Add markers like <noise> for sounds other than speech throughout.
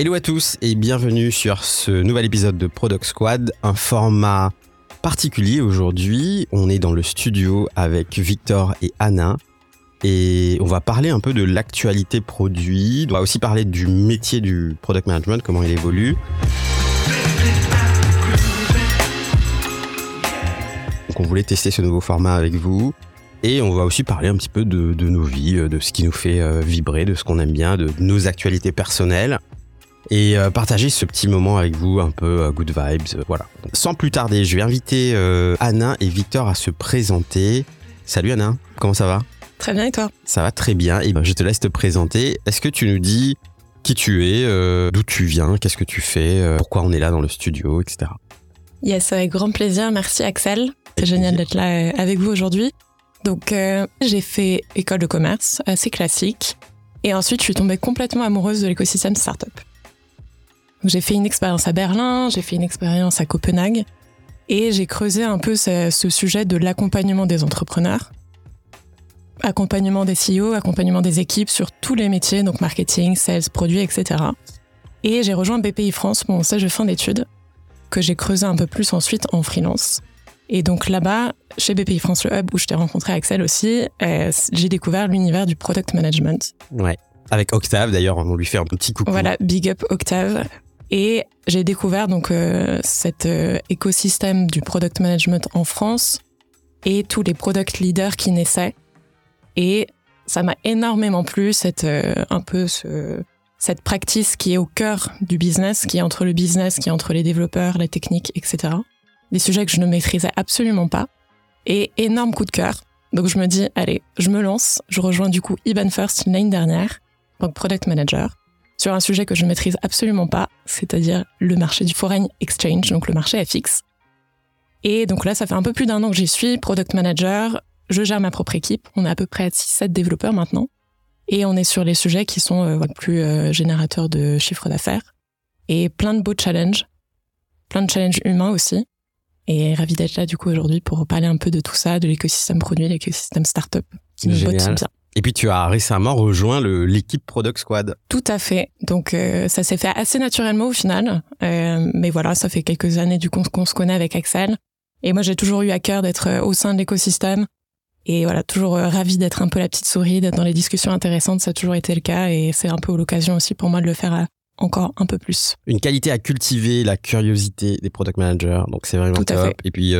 Hello à tous et bienvenue sur ce nouvel épisode de Product Squad, un format particulier aujourd'hui. On est dans le studio avec Victor et Anna et on va parler un peu de l'actualité produit. On va aussi parler du métier du product management, comment il évolue. Donc on voulait tester ce nouveau format avec vous. Et on va aussi parler un petit peu de, nos vies, de ce qui nous fait euh, vibrer, de ce qu'on aime bien, de nos actualités personnelles et euh, partager ce petit moment avec vous, un peu euh, good vibes, euh, voilà. Sans plus tarder, je vais inviter Anna et Victor à se présenter. Salut Anna, comment ça va? Très bien et toi? Ça va très bien et ben, je te laisse te présenter. Est-ce que tu nous dis qui tu es, d'où tu viens, qu'est-ce que tu fais, pourquoi on est là dans le studio, etc. Yes, avec grand plaisir. Merci Axel. C'est génial d'être là avec vous aujourd'hui. Donc j'ai fait école de commerce, assez classique. Et ensuite, je suis tombée complètement amoureuse de l'écosystème startup. J'ai fait une expérience à Berlin, j'ai fait une expérience à Copenhague et j'ai creusé un peu ce, sujet de l'accompagnement des entrepreneurs, accompagnement des CEO, accompagnement des équipes sur tous les métiers, donc marketing, sales, produits, etc. Et j'ai rejoint BPI France, mon stage de fin d'études, que j'ai creusé un peu plus ensuite en freelance. Et donc là-bas, chez BPI France, le hub où je t'ai rencontré Axel aussi, euh, j'ai découvert l'univers du product management. Ouais. Avec Octave d'ailleurs, on lui fait un petit coucou. Voilà, big up Octave. Et j'ai découvert donc euh, cet euh, écosystème du product management en France et tous les product leaders qui naissaient. Et ça m'a énormément plu cette euh, un peu ce, cette practice qui est au cœur du business, qui est entre le business, qui est entre les développeurs, les techniques, etc. Des sujets que je ne maîtrisais absolument pas. Et énorme coup de cœur. Donc je me dis, allez, je me lance. Je rejoins du coup Iban First l'année dernière, donc product manager sur un sujet que je ne maîtrise absolument pas, c'est-à-dire le marché du foreign exchange, donc le marché FX. Et donc là, ça fait un peu plus d'un an que j'y suis, product manager, je gère ma propre équipe, on est à peu près 6-7 développeurs maintenant, et on est sur les sujets qui sont euh, plus euh, générateurs de chiffre d'affaires, et plein de beaux challenges, plein de challenges humains aussi, et ravi d'être là du coup aujourd'hui pour parler un peu de tout ça, de l'écosystème produit, l'écosystème startup, qui me botte bien. Et puis tu as récemment rejoint l'équipe Product Squad. Tout à fait. Donc euh, ça s'est fait assez naturellement au final. Euh, mais voilà, ça fait quelques années du coup qu'on se connaît avec Axel. Et moi j'ai toujours eu à cœur d'être euh, au sein de l'écosystème. Et voilà, toujours ravi d'être un peu la petite souris, d'être dans les discussions intéressantes, ça a toujours été le cas. Et c'est un peu l'occasion aussi pour moi de le faire encore un peu plus. Une qualité à cultiver, la curiosité des product managers. Donc c'est vraiment top. Et puis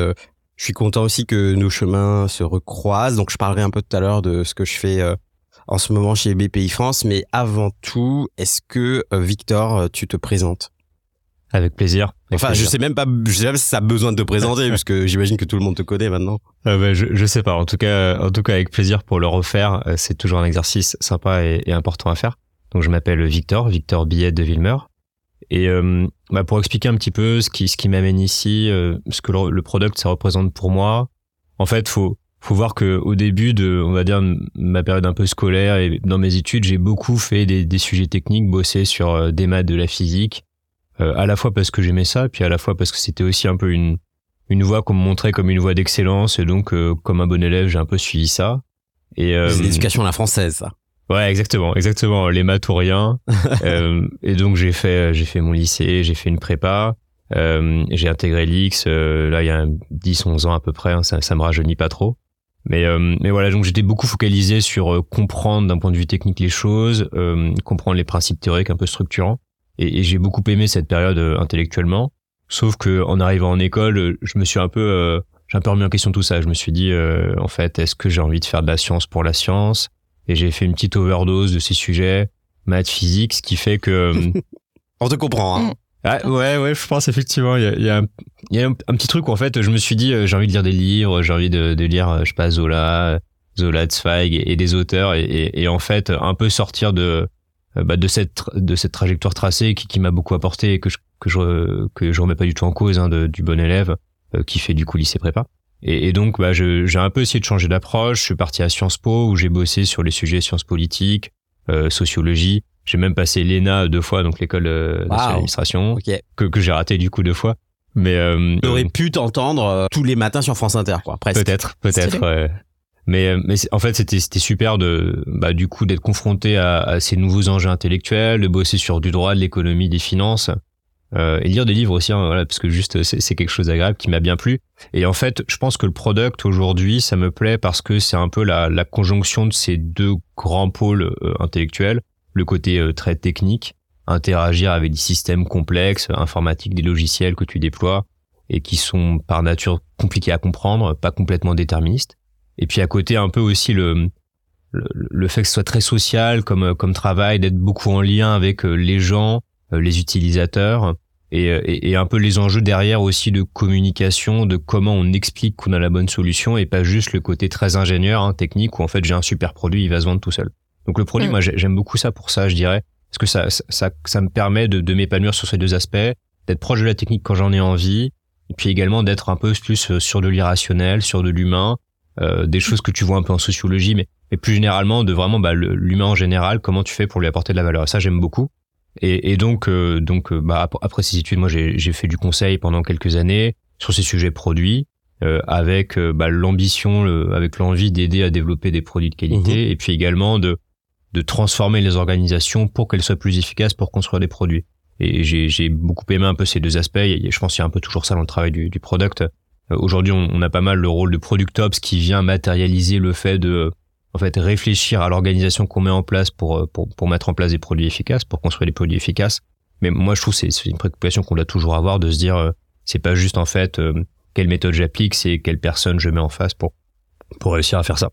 je suis content aussi que nos chemins se recroisent. Donc, je parlerai un peu tout à l'heure de ce que je fais euh, en ce moment chez BPI France. Mais avant tout, est-ce que euh, Victor, euh, tu te présentes? Avec plaisir. enfin, je sais même pas, je sais même si ça a besoin de te présenter, <laughs> parce que j'imagine que tout le monde te connaît maintenant. Euh, je, je sais pas. En tout cas, en tout cas, avec plaisir pour le refaire. C'est toujours un exercice sympa et, et important à faire. Donc, je m'appelle Victor, Victor Billet de Villemeur. Et euh, bah pour expliquer un petit peu ce qui, ce qui m'amène ici, euh, ce que le, product ça représente pour moi, en fait, faut faut voir que au début de, on va dire, ma période un peu scolaire et dans mes études, j'ai beaucoup fait des, des, sujets techniques, bossé sur euh, des maths, de la physique, à la fois parce que j'aimais ça, puis à la fois parce que c'était aussi un peu une une voie qu'on me montrait comme une voie d'excellence, et donc comme un bon élève, j'ai un peu suivi ça. Et c'est l'éducation à la française, ça. Ouais, exactement, exactement. Les maths ou rien. <laughs> euh, et donc j'ai fait, j'ai fait mon lycée, j'ai fait une prépa, euh, j'ai intégré l'X. Euh, là, il y a 10-11 ans à peu près. Hein, ça, ça me rajeunit pas trop. Mais, euh, mais voilà, donc j'étais beaucoup focalisé sur euh, comprendre d'un point de vue technique les choses, comprendre les principes théoriques un peu structurants. Et, et j'ai beaucoup aimé cette période intellectuellement. Sauf que en arrivant en école, je me suis un peu, j'ai un peu remis en question tout ça. Je me suis dit, en fait, est-ce que j'ai envie de faire de la science pour la science? Et j'ai fait une petite overdose de ces sujets, maths, physique, ce qui fait que... Euh, <laughs> On te comprend, hein ah, ouais, ouais, je pense effectivement, il y a, y a, un, y a un, petit truc où en fait, je me suis dit, euh, j'ai envie de lire des livres, j'ai envie de, de, lire, euh, je sais pas, Zola, Zola, Zweig et, des auteurs, et, et, en fait, un peu sortir de, bah, de cette, de cette trajectoire tracée qui, qui m'a beaucoup apporté et que je, que je, que je remets pas du tout en cause, hein, de, du bon élève, qui fait du coup lycée prépa. Et, et donc, bah, j'ai un peu essayé de changer d'approche. Je suis parti à Sciences Po où j'ai bossé sur les sujets sciences politiques, euh, sociologie. J'ai même passé l'ENA deux fois, donc l'école euh, d'administration, que, que j'ai raté du coup deux fois. Mais euh, aurais pu t'entendre euh, tous les matins sur France Inter, quoi. Peut-être, peut-être. Mais, mais en fait, c'était c'était super de bah, du coup d'être confronté à, à, ces nouveaux enjeux intellectuels, de bosser sur du droit, de l'économie, des finances, euh, et lire des livres aussi, hein, voilà, parce que juste c'est quelque chose d'agréable qui m'a bien plu. Et en fait, je pense que le product aujourd'hui, ça me plaît parce que c'est un peu la, la, conjonction de ces deux grands pôles euh, intellectuels, le côté euh, très technique, interagir avec des systèmes complexes, informatiques, des logiciels que tu déploies et qui sont par nature compliqués à comprendre, pas complètement déterministes. Et puis à côté un peu aussi le, le, fait que ce soit très social comme comme travail, d'être beaucoup en lien avec les gens euh, les utilisateurs euh, et, et, un peu les enjeux derrière aussi de communication, de comment on explique qu'on a la bonne solution et pas juste le côté très ingénieur, hein, technique où en fait j'ai un super produit, il va se vendre tout seul. Donc le produit, mm. moi j'aime beaucoup ça pour ça, je dirais, parce que ça, ça, ça me permet de, de m'épanouir sur ces deux aspects, d'être proche de la technique quand j'en ai envie, et puis également d'être un peu plus euh, sur de l'irrationnel, sur de l'humain, euh, des choses que tu vois un peu en sociologie, mais, mais plus généralement de vraiment bah, l'humain en général, comment tu fais pour lui apporter de la valeur. ça j'aime beaucoup. Et, et donc, euh, donc euh, bah, après ces études, moi j'ai fait du conseil pendant quelques années sur ces sujets produits, euh, avec bah, l'ambition, avec l'envie d'aider à développer des produits de qualité, mhm. et puis également de, de transformer les organisations pour qu'elles soient plus efficaces pour construire des produits. Et j'ai beaucoup aimé un peu ces deux aspects. Et je pense qu'il y a un peu toujours ça dans le travail du, du product. Aujourd'hui, on, on, a pas mal le rôle de product ops qui vient matérialiser le fait de en fait réfléchir à l'organisation qu'on met en place pour, euh, pour, pour mettre en place des produits efficaces, pour construire des produits efficaces. Mais moi, je trouve que c'est une préoccupation qu'on doit toujours avoir de se dire, euh, c'est pas juste en fait euh, quelle méthode j'applique, c'est quelle personne je mets en face pour pour réussir à faire ça.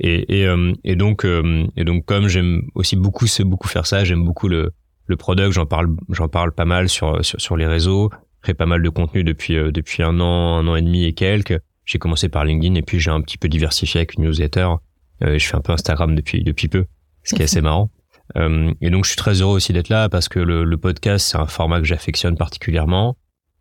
Et, et, et donc et donc comme j'aime aussi beaucoup beaucoup faire ça, j'aime beaucoup le le product, j'en parle j'en parle pas mal sur, sur sur les réseaux, fais pas mal de contenu depuis depuis un an, un an et demi et quelques. J'ai commencé par LinkedIn et puis j'ai un petit peu diversifié avec newsletter. Euh, je fais un peu Instagram depuis depuis peu, ce qui est assez marrant. Euh, et donc je suis très heureux aussi d'être là parce que le, le podcast c'est un format que j'affectionne particulièrement.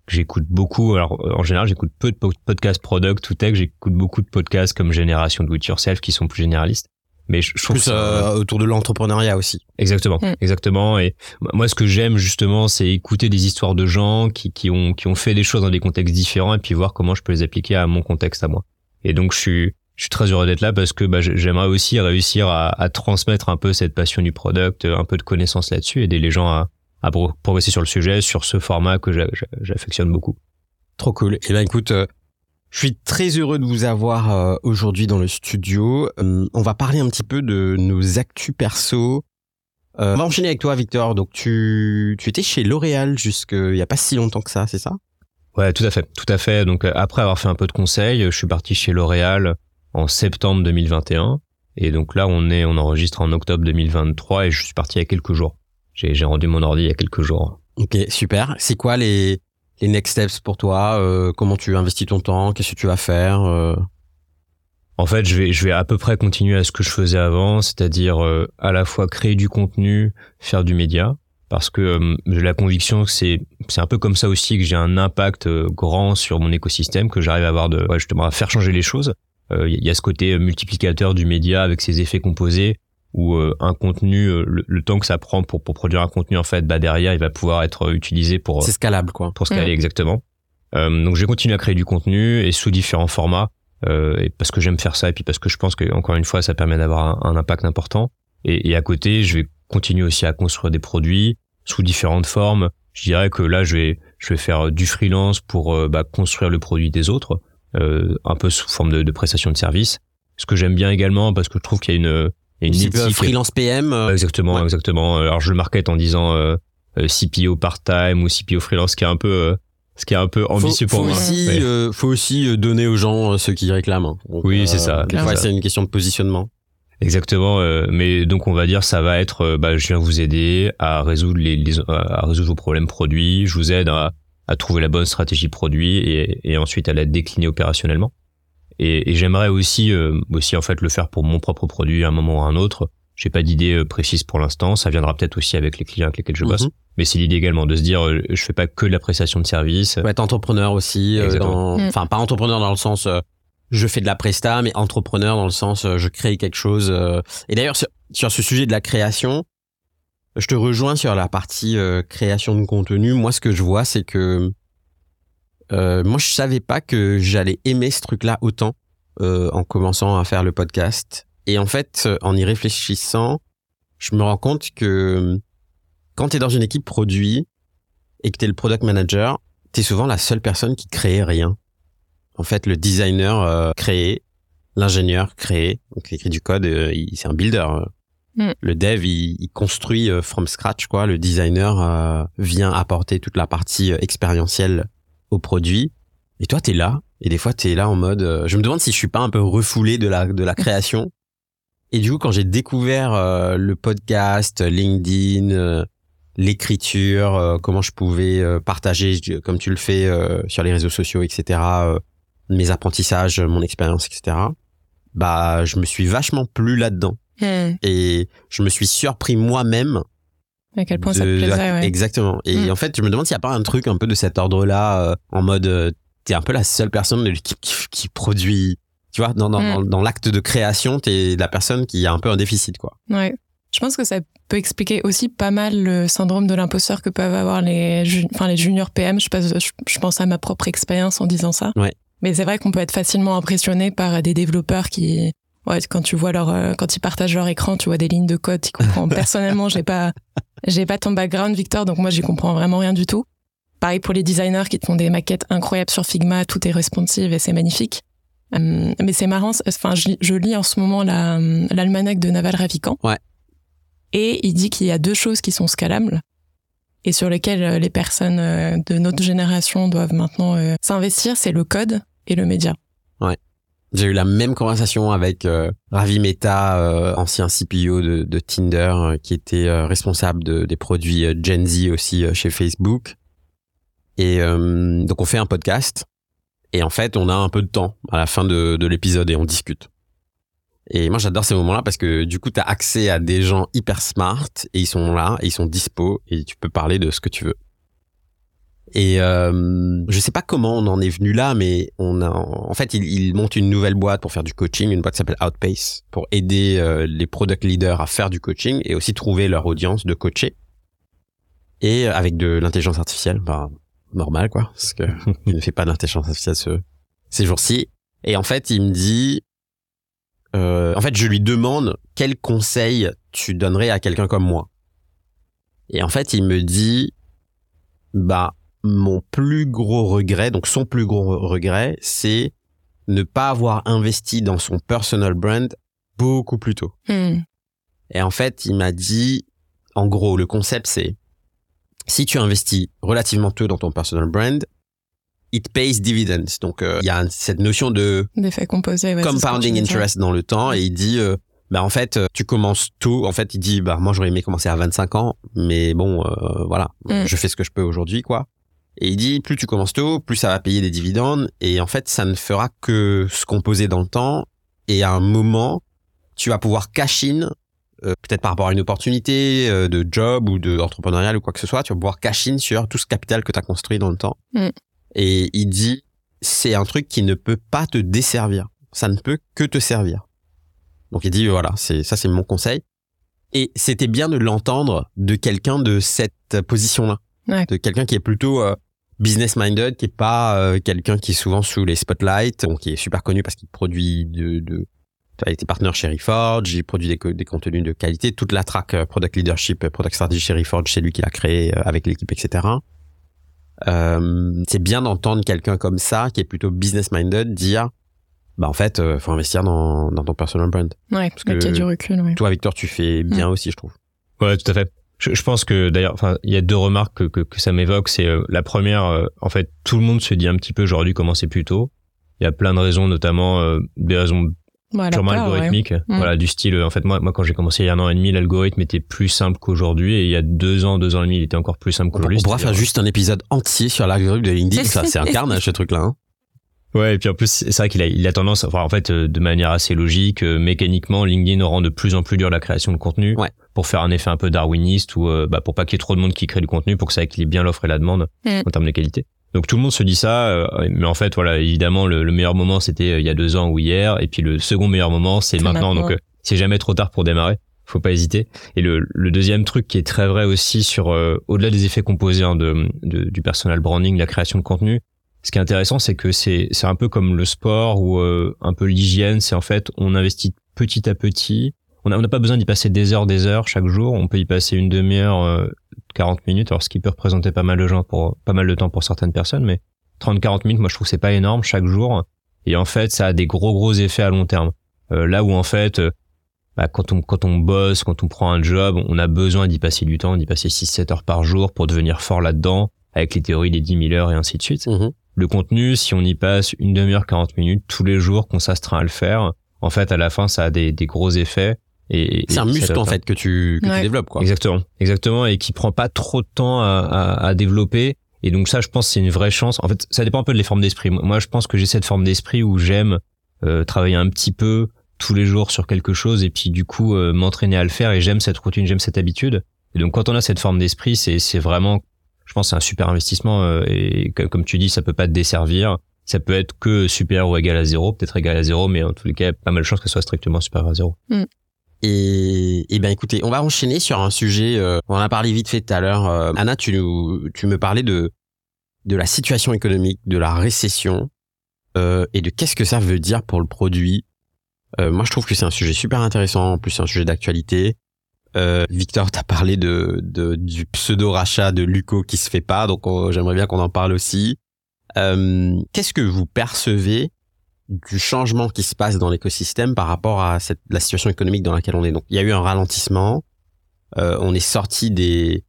J'écoute beaucoup. Alors en général j'écoute peu de podcasts product ou tech. J'écoute beaucoup de podcasts comme Génération Do It Yourself qui sont plus généralistes. Mais je, trouve plus euh, autour de l'entrepreneuriat aussi. Exactement, mm. exactement. Et moi, ce que j'aime justement, c'est écouter des histoires de gens qui, qui ont qui ont fait des choses dans des contextes différents et puis voir comment je peux les appliquer à mon contexte à moi. Et donc je suis je suis très heureux d'être là parce que bah, j'aimerais aussi réussir à, à, transmettre un peu cette passion du product, un peu de connaissances là-dessus, aider les gens à, à, progresser sur le sujet, sur ce format que j'affectionne beaucoup. Trop cool. Et eh ben écoute, euh, je suis très heureux de vous avoir euh, aujourd'hui dans le studio. Euh, on va parler un petit peu de nos actus perso. on va enchaîner avec toi, Victor. Donc tu, tu étais chez L'Oréal jusqu'il y a pas si longtemps que ça, c'est ça? Ouais, tout à fait, tout à fait. Donc après avoir fait un peu de conseils, je suis parti chez L'Oréal en septembre 2021. Et donc là, on est, on enregistre en octobre 2023 et je suis parti il y a quelques jours. J'ai rendu mon ordi il y a quelques jours. Ok, super. C'est quoi les, les next steps pour toi euh, Comment tu investis ton temps Qu'est-ce que tu vas faire euh? En fait, je vais, je vais à peu près continuer à ce que je faisais avant, c'est-à-dire euh, à la fois créer du contenu, faire du média, parce que j'ai la conviction que c'est, c'est un peu comme ça aussi que j'ai un impact grand sur mon écosystème, que j'arrive à avoir de, ouais, justement, à faire changer les choses. Il euh, y a ce côté multiplicateur du média avec ses effets composés où euh, un contenu, euh, le, temps que ça prend pour, pour produire un contenu, en fait, bah derrière, il va pouvoir être utilisé pour... C'est scalable, quoi. Pour scaler, exactement. donc, je vais continuer à créer du contenu et sous différents formats, et parce que j'aime faire ça, et puis parce que je pense que, encore une fois, ça permet d'avoir un, impact important. Et, et, à côté, je vais continuer aussi à construire des produits sous différentes formes. Je dirais que là, je vais, je vais faire du freelance pour bah, construire le produit des autres. Euh, un peu sous forme de, de prestation de service. Ce que j'aime bien également parce que je trouve qu'il y a une, une éthique. freelance PM. Euh, exactement, exactement. Alors je le market en disant euh, CPO part-time ou CPO freelance, ce qui est un peu ce qui est un peu ambitieux faut, pour faut Aussi, faut aussi donner aux gens ce qu'ils réclament. Oui, c'est ça. Des fois, c'est une question de positionnement. Exactement, mais donc on va dire ça va être, bah, je viens vous aider à résoudre les, les, à résoudre vos problèmes produits, je vous aide à, à trouver la bonne stratégie produit et, et ensuite à la décliner opérationnellement. Et, et j'aimerais aussi, euh, aussi en fait le faire pour mon propre produit à un moment ou à un autre. J'ai pas d'idée euh, précise pour l'instant. Ça viendra peut-être aussi avec les clients avec lesquels je bosse. Mhm. Mais c'est l'idée également de se dire, euh, je fais pas que de la prestation de service. être entrepreneur aussi. dans... Mm. Enfin, pas entrepreneur dans le sens, je fais de la presta, mais entrepreneur dans le sens, je crée quelque chose. Et d'ailleurs, sur ce sujet de la création, je te rejoins sur la partie euh, création de contenu. Moi, ce que je vois, c'est que euh, moi, je savais pas que j'allais aimer ce truc-là autant. euh, en commençant à faire le podcast. Et en fait, en y réfléchissant, je me rends compte que quand tu es dans une équipe produit et que tu es le product manager, tu es souvent la seule personne qui crée rien. En fait, le designer euh, crée, l'ingénieur crée, donc il écrit du code, euh, c'est un builder. Mm. Le dev, il, construit euh, from scratch, quoi. Le designer euh, vient apporter toute la partie expérientielle au produit. Et toi, t'es là. Et des fois, t'es là en mode. je me demande si je suis pas un peu refoulé de la de la <laughs> création. Et du coup, quand j'ai découvert le podcast, LinkedIn, l'écriture, comment je pouvais partager, comme tu le fais sur les réseaux sociaux, etc. mes apprentissages, mon expérience, etc. Bah, je me suis vachement plus là-dedans. Hmm. Et je me suis surpris moi-même. À quel point ça te plaisait, ouais. Exactement. Et hmm. en fait, je me demande s'il n'y a pas un truc un peu de cet ordre-là, euh, en mode, euh, t'es un peu la seule personne de l'équipe qui, produit. Tu vois, dans, dans, hmm. dans, l'acte de création, t'es la personne qui a un peu un déficit, quoi. Ouais. Je pense que ça peut expliquer aussi pas mal le syndrome de l'imposteur que peuvent avoir les, enfin, les juniors PM. Je, pense, je pense à ma propre expérience en disant ça. Ouais. Mais c'est vrai qu'on peut être facilement impressionné par des développeurs qui, ouais, quand tu vois leur, euh, quand ils partagent leur écran, tu vois des lignes de code, tu comprends. Personnellement, j'ai pas, j'ai pas ton background, Victor, donc moi, j'y comprends vraiment rien du tout. Pareil pour les designers qui te font des maquettes incroyables sur Figma, tout est responsive et c'est magnifique. Hum, mais c'est marrant, enfin, je, lis en ce moment la, l'almanach de Naval Ravikant. Ouais. Et il dit qu'il y a deux choses qui sont scalables et sur lesquelles euh, les personnes euh, de notre génération doivent maintenant s'investir, c'est le code et le média. Ouais. J'ai eu la même conversation avec euh, Ravi Mehta, euh, ancien CPO de, de Tinder, euh, qui était responsable de, des produits Gen Z aussi chez Facebook. Et donc on fait un podcast. Et en fait, on a un peu de temps à la fin de, de l'épisode et on discute. Et moi, j'adore ces moments-là parce que du coup, tu as accès à des gens hyper smart et ils sont là, et ils sont dispo et tu peux parler de ce que tu veux. Et euh, je sais pas comment on en est venu là, mais on a, en fait, il, il monte une nouvelle boîte pour faire du coaching, une boîte qui s'appelle Outpace, pour aider euh, les product leaders à faire du coaching et aussi trouver leur audience de coacher. Et avec de l'intelligence artificielle, bah normal quoi, parce que <laughs> il ne fait pas d'intelligence artificielle ce, ces jours-ci. Et en fait, il me dit, euh, en fait, je lui demande quel conseil tu donnerais à quelqu'un comme moi. Et en fait, il me dit, bah mon plus gros regret, donc son plus gros regret, c'est ne pas avoir investi dans son personal brand beaucoup plus tôt. Hmm. Et en fait, il m'a dit, en gros, le concept c'est, si tu investis relativement tôt dans ton personal brand, it pays dividends. Donc, euh, il y a cette notion de d'effet composé, compounding interest dans le temps. Et il dit, euh, bah en fait, tu commences tôt. En fait, il dit, bah moi j'aurais aimé commencer à 25 ans, mais bon, euh, voilà, hmm. je fais ce que je peux aujourd'hui, quoi. Et il dit, plus tu commences tôt, plus ça va payer des dividendes. Et en fait, ça ne fera que se composer dans le temps. Et à un moment, tu vas pouvoir cash in, euh, peut-être par rapport à une opportunité euh, de job ou de entrepreneurial ou quoi que ce soit, tu vas pouvoir cash in sur tout ce capital que tu as construit dans le temps. Mm. Et il dit, c'est un truc qui ne peut pas te desservir. Ça ne peut que te servir. Donc il dit, voilà, c'est ça c'est mon conseil. Et c'était bien de l'entendre de quelqu'un de cette position-là. De quelqu'un qui est plutôt euh, business minded, qui est pas euh, quelqu'un qui est souvent sous les spotlights, donc qui est super connu parce qu'il produit de, de il été partenaire chez Reforge, il produit des, des, contenus de qualité, toute la track euh, product leadership, euh, product strategy chez Reforge, c'est lui qui l'a créé avec l'équipe, etc. Euh, c'est bien d'entendre quelqu'un comme ça, qui est plutôt business minded, dire, bah en fait, euh, faut investir dans, dans ton personal brand. Ouais, parce que, y a du recul. Ouais. Toi, Victor, tu fais bien mm. aussi, je trouve. Ouais, tout à fait. Je, je, pense que d'ailleurs, enfin, il y a deux remarques que, que, que ça m'évoque. C'est euh, la première, euh, en fait, tout le monde se dit un petit peu genre dû commencer plus tôt. Il y a plein de raisons, notamment euh, des raisons purement algorithmiques. Mm. Voilà, du style. En fait, moi, moi, quand j'ai commencé il y a un an et demi, l'algorithme était plus simple qu'aujourd'hui, et il y a deux ans, deux ans et demi, il était encore plus simple qu'aujourd'hui. On pourra faire juste un épisode entier sur l'algorithme de LinkedIn. <laughs> ça, c'est un carnage ce truc-là. Hein. Ouais, et puis en plus, c'est vrai qu'il a, il a tendance, enfin, en fait, de manière assez logique, mécaniquement, LinkedIn rend de plus en plus dur la création de contenu. Ouais pour faire un effet un peu darwiniste ou euh, bah, pour pas qu'il y ait trop de monde qui crée du contenu pour que ça équilibre bien l'offre et la demande en termes de qualité. Donc tout le monde se dit ça, euh, mais en fait voilà, évidemment le, meilleur moment c'était euh, il y a deux ans ou hier, et puis le second meilleur moment c'est maintenant. Donc c'est jamais trop tard pour démarrer, faut pas hésiter. Et le, deuxième truc qui est très vrai aussi sur au-delà des effets composés hein, de, du personal branding, la création de contenu, ce qui est intéressant, c'est que c'est c'est un peu comme le sport ou euh, un peu l'hygiène. C'est en fait, on investit petit à petit. On n'a pas besoin d'y passer des heures, des heures chaque jour. On peut y passer une demi-heure, euh, 40 minutes. Alors, ce qui peut représenter pas mal de gens pour pas mal de temps pour certaines personnes, mais 30-40 minutes, moi, je trouve que c'est pas énorme chaque jour. Et en fait, ça a des gros gros effets à long terme. Euh, là où en fait, euh, bah, quand on quand on bosse, quand on prend un job, on a besoin d'y passer du temps, d'y passer 6-7 heures par jour pour devenir fort là-dedans, avec les théories des 10 000 heures et ainsi de suite. Mhm. Le contenu, si on y passe une demi-heure, 40 minutes tous les jours, qu'on s'astreint à le faire, en fait, à la fin, ça a des, des gros effets. Et, C'est et un ça muscle en fait que tu, que tu Ouais. développes quoi. Exactement, exactement, et qui prend pas trop de temps à, à, à développer. Et donc ça, je pense, c'est une vraie chance. En fait, ça dépend un peu de les formes d'esprit. Moi, je pense que j'ai cette forme d'esprit où j'aime euh, travailler un petit peu tous les jours sur quelque chose et puis du coup euh, m'entraîner à le faire. Et j'aime cette routine, j'aime cette habitude. Et donc quand on a cette forme d'esprit, c'est c'est vraiment, je pense, c'est un super investissement. euh, et que- comme tu dis, ça peut pas te desservir. Ça peut être que supérieur ou égal à zéro, peut-être égal à zéro, mais en tous les cas, pas mal de chances que ce soit strictement supérieur à zéro. Et, et ben écoutez, on va enchaîner sur un sujet. euh, on en a parlé vite fait tout à l'heure. Euh, Anna, tu nous, tu me parlais de de la situation économique, de la récession euh, et de qu'est-ce que ça veut dire pour le produit. Euh, moi, je trouve que c'est un sujet super intéressant. En plus, c'est un sujet d'actualité. Euh, Victor, t'as parlé de, de du pseudo rachat de Luco qui se fait pas, donc on- j'aimerais bien qu'on en parle aussi. Euh, qu'est-ce que vous percevez du changement qui se passe dans l'écosystème par rapport à cette, la situation économique dans laquelle on est? Donc, il y a eu un ralentissement. Euh, on est sorti des,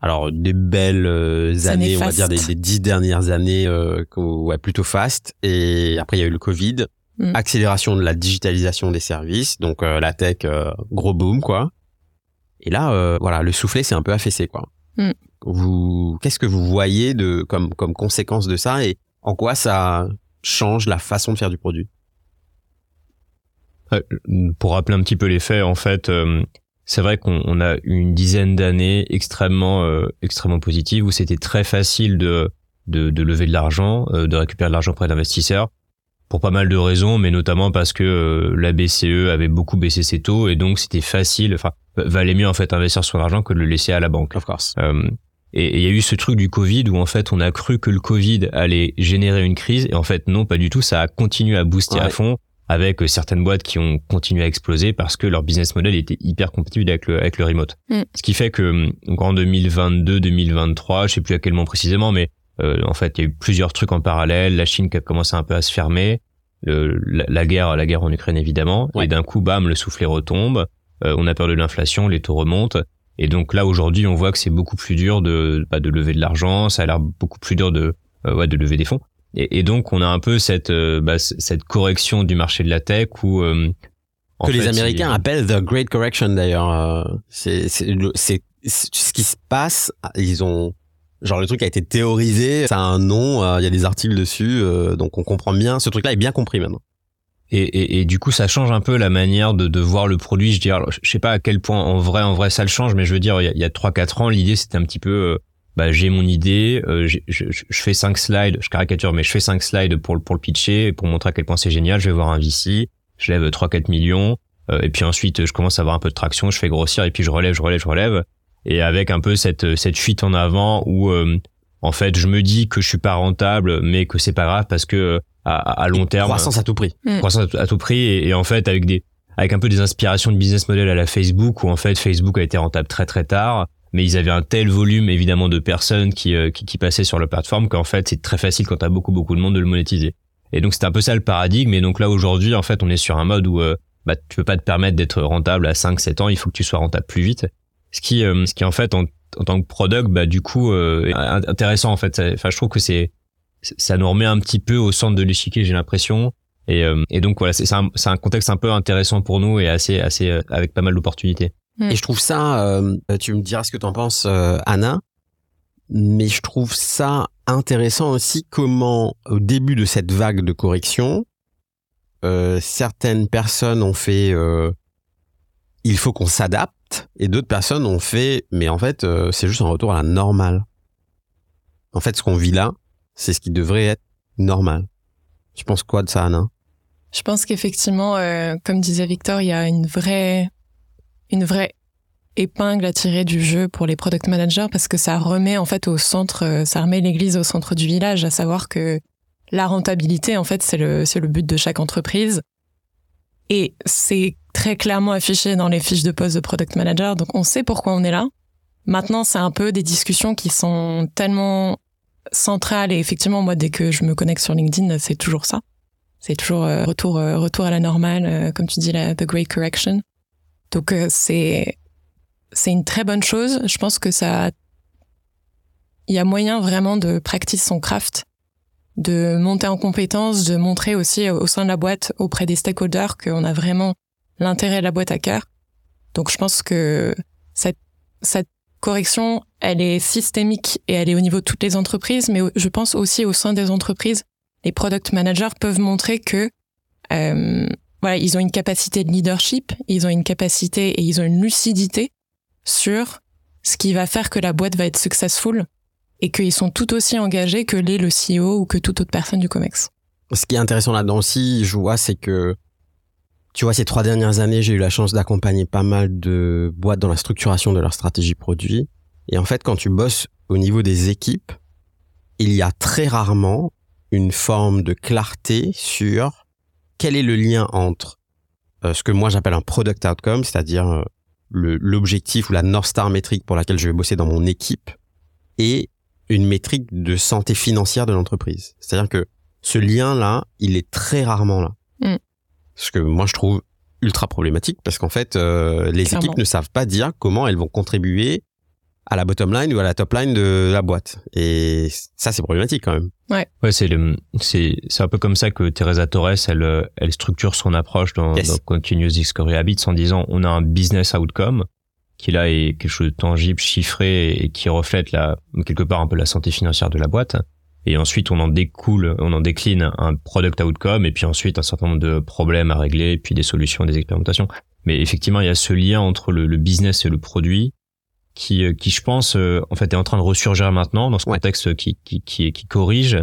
alors des belles euh, années, on va dire des, des dix dernières années, euh, ouais, plutôt fast. Et après, il y a eu le Covid, Mm. accélération de la digitalisation des services, donc euh, la tech, euh, gros boom quoi. Et là, euh, voilà, le soufflet s'est un peu affaissé quoi. Mm. Vous, qu'est-ce que vous voyez de comme comme conséquence de ça et en quoi ça change la façon de faire du produit? Euh, pour rappeler un petit peu les faits, en fait, euh, c'est vrai qu'on on a eu une dizaine d'années extrêmement, euh, extrêmement positives où c'était très facile de, de, de lever de l'argent, euh, de récupérer de l'argent auprès d'investisseurs pour pas mal de raisons, mais notamment parce que euh, la BCE avait beaucoup baissé ses taux et donc c'était facile, enfin, valait mieux en fait investir son argent que de le laisser à la banque. Of course. Euh, et il y a eu ce truc du Covid où en fait on a cru que le Covid allait générer une crise et en fait non pas du tout ça a continué à booster à fond avec euh, certaines boîtes qui ont continué à exploser parce que leur business model était hyper compatible avec le, avec le remote. Mm. Ce qui fait que hum, donc en 2022-2023, je sais plus à quel moment précisément, mais en fait il y a eu plusieurs trucs en parallèle. La Chine qui a commencé un peu à se fermer, le- la, la guerre, la guerre en Ukraine évidemment, Ouais. et d'un coup bam le soufflet retombe. Euh, on a peur de l'inflation, les taux remontent. Et donc là aujourd'hui, on voit que c'est beaucoup plus dur de bah, de lever de l'argent, ça a l'air beaucoup plus dur de euh, ouais, de lever des fonds. Et, et donc on a un peu cette euh, bah, cette correction du marché de la tech où euh, en que les fait, Américains il- appellent the Great Correction d'ailleurs. Euh, c'est c'est le- c'est c'est ce qui se passe. Ils ont genre le truc a été théorisé. Ça a un nom. euh, Il y a des articles dessus. euh, donc on comprend bien. Ce truc-là est bien compris maintenant. Et, et, et du coup, ça change un peu la manière de, de voir le produit. Je, dis, alors, je sais pas à quel point en vrai, en vrai, ça le change, mais je veux dire, il y a, a 3-4 ans, l'idée c'était un petit peu, euh, bah, j'ai mon idée, euh, je, je, fais cinq slides, je caricature, mais je fais cinq slides pour, le- pour le pitcher, pour montrer à quel point c'est génial. Je vais voir un VC, je lève 3-4 millions, et puis ensuite, je commence à avoir un peu de traction, je fais grossir, et puis je relève, je relève, je relève, et avec un peu cette, cette fuite en avant où, euh, en fait, je me dis que je suis pas rentable, mais que c'est pas grave parce que à, à long terme, Croissance à tout prix. croissance à tout prix et, et en fait avec des avec un peu des inspirations de business model à la Facebook où en fait Facebook a été rentable très très tard mais ils avaient un tel volume évidemment de personnes qui euh, qui, qui passaient sur la plateforme qu'en fait c'est très facile quand t'as beaucoup beaucoup de monde de le monétiser. Et donc c'était un peu ça le paradigme et donc là aujourd'hui en fait on est sur un mode où euh, bah tu peux pas te permettre d'être rentable à 5 7 ans il faut que tu sois rentable plus vite ce qui euh, ce qui en fait en, en tant que product bah du coup euh, est intéressant en fait enfin je trouve que c'est ça nous remet un petit peu au centre de l'échiquier j'ai l'impression et, euh, et donc voilà, c'est c'est un, c'est un contexte un peu intéressant pour nous et assez, assez euh, avec pas mal d'opportunités. Mm. Et je trouve ça. euh, tu me diras ce que t'en penses, euh, Anna. Mais je trouve ça intéressant aussi comment, au début de cette vague de correction, euh, certaines personnes ont fait euh, il faut qu'on s'adapte et d'autres personnes ont fait mais en fait euh, c'est juste un retour à la normale. En fait, ce qu'on vit là, c'est ce qui devrait être normal. Tu penses quoi de ça, Anna? Je pense qu'effectivement, euh, comme disait Victor, il y a une vraie, une vraie épingle à tirer du jeu pour les product managers parce que ça remet en fait au centre, euh, ça remet l'église au centre du village, à savoir que la rentabilité, en fait, c'est le, c'est le but de chaque entreprise. Et c'est très clairement affiché dans les fiches de poste de product manager. Donc, on sait pourquoi on est là. Maintenant, c'est un peu des discussions qui sont tellement centrales. Et effectivement, moi, dès que je me connecte sur LinkedIn, c'est toujours ça. C'est toujours euh, retour, euh, retour à la normale, euh, comme tu dis, la the great correction. Donc, c'est, c'est une très bonne chose. Je pense que ça, il y a moyen vraiment de practice son craft de monter en compétence, de montrer aussi au sein de la boîte auprès des stakeholders qu'on a vraiment l'intérêt de la boîte à cœur. Donc je pense que cette, cette correction, elle est systémique et elle est au niveau de toutes les entreprises, mais je pense aussi au sein des entreprises, les product managers peuvent montrer que euh, voilà, ils ont une capacité de leadership, ils ont une capacité et ils ont une lucidité sur ce qui va faire que la boîte va être successful et qu'ils sont tout aussi engagés que l'est le CEO ou que toute autre personne du COMEX. Ce qui est intéressant là-dedans aussi, je vois, c'est que, tu vois, ces trois dernières années, j'ai eu la chance d'accompagner pas mal de boîtes dans la structuration de leur stratégie produit. Et en fait, quand tu bosses au niveau des équipes, il y a très rarement une forme de clarté sur quel est le lien entre euh, ce que moi j'appelle un product outcome, c'est-à-dire euh, l'objectif ou la North Star métrique pour laquelle je vais bosser dans mon équipe, et une métrique de santé financière de l'entreprise. C'est-à-dire que ce lien-là, il est très rarement là. Ce que moi je trouve ultra problématique parce qu'en fait, euh, les équipes ne savent pas dire comment elles vont contribuer à la bottom line ou à la top line de la boîte. Et ça, c'est problématique quand même. Ouais. Ouais, c'est c'est c'est un peu comme ça que Teresa Torres, elle elle structure son approche dans, dans Continuous Discovery Habits en disant on a un business outcome qui là est quelque chose de tangible, chiffré et qui reflète la, quelque part un peu la santé financière de la boîte. Et ensuite, on en découle, on en décline un product outcome et puis ensuite un certain nombre de problèmes à régler, puis des solutions, des expérimentations. Mais effectivement, il y a ce lien entre le, business et le produit qui, euh, qui je pense, euh, en fait, est en train de ressurgir maintenant dans ce contexte qui, qui, qui, qui corrige.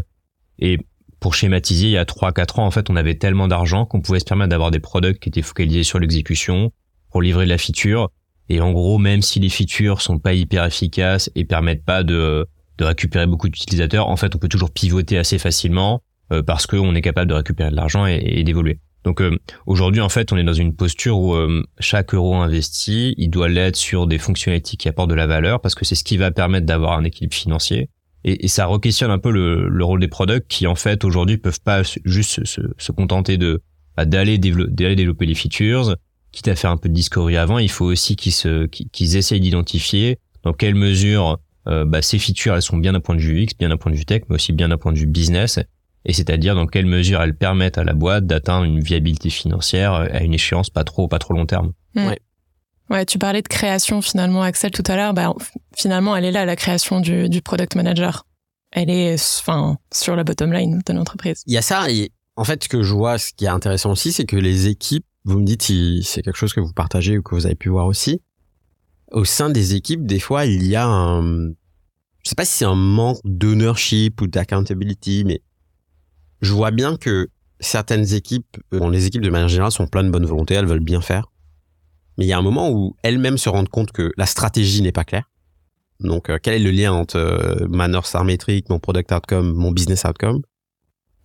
Et pour schématiser, il y a 3-4 ans, en fait, on avait tellement d'argent qu'on pouvait se permettre d'avoir des products qui étaient focalisés sur l'exécution pour livrer de la feature et en gros, même si les features sont pas hyper efficaces et permettent pas de, de récupérer beaucoup d'utilisateurs, en fait, on peut toujours pivoter assez facilement euh, parce qu'on est capable de récupérer de l'argent et, d'évoluer. Donc euh, aujourd'hui, en fait, on est dans une posture où euh, chaque euro investi, il doit l'être sur des fonctionnalités qui apportent de la valeur parce que c'est ce qui va permettre d'avoir un équilibre financier. Et, et ça requestionne un peu le, le, rôle des products qui, en fait, aujourd'hui, peuvent pas juste se, se contenter de bah, d'aller développer, développer les features, quitte à faire un peu de discovery avant, il faut aussi qu'ils se, qu'ils essayent d'identifier dans quelle mesure euh, bah, ces features elles sont bien d'un point de vue UX, bien d'un point de vue tech, mais aussi bien d'un point de vue business, et c'est-à-dire dans quelle mesure elles permettent à la boîte d'atteindre une viabilité financière à une échéance pas trop pas trop long terme. Mmh. Ouais. Ouais, tu parlais de création finalement, Axel, tout à l'heure. Bah, finalement, elle est là, la création du, du product manager. Elle est, enfin, sur la bottom line de l'entreprise. Il y a ça, et en fait, ce que je vois, ce qui est intéressant aussi, c'est que les équipes vous me dites si c'est quelque chose que vous partagez ou que vous avez pu voir aussi. Au sein des équipes, des fois, il y a un, je sais pas si c'est un manque d'ownership ou d'accountability, mais je vois bien que certaines équipes, euh, bon, les équipes de manière générale sont pleines de bonne volonté, elles veulent bien faire. Mais il y a un moment où elles-mêmes se rendent compte que la stratégie n'est pas claire. Donc, euh, quel est le lien entre euh, ma North Star mon product outcome, mon business outcome?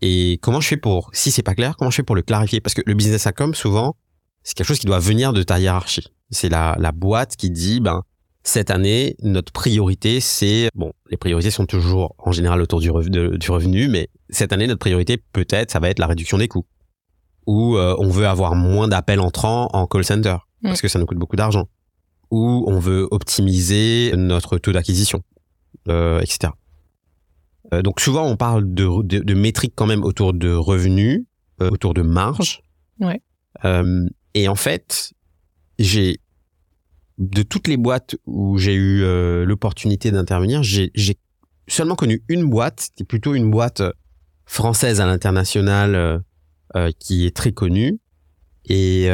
Et comment je fais pour, si c'est pas clair, comment je fais pour le clarifier? Parce que le business outcome, souvent, c'est quelque chose qui doit venir de ta hiérarchie. C'est la, la boîte qui dit, ben, cette année, notre priorité, c'est, bon, les priorités sont toujours en général autour du, revenu, du revenu, mais cette année, notre priorité, peut-être, ça va être la réduction des coûts. Ou euh, on veut avoir moins d'appels entrants en call center, mm. parce que ça nous coûte beaucoup d'argent. Ou on veut optimiser notre taux d'acquisition, euh, etc. Euh, donc souvent on parle de, de, métriques quand même autour de revenus, euh, autour de marge. Ouais. Euh, et en fait, j'ai de toutes les boîtes où j'ai eu l'opportunité d'intervenir, j'ai seulement connu une boîte, qui est plutôt une boîte française à l'international qui est très connue. Et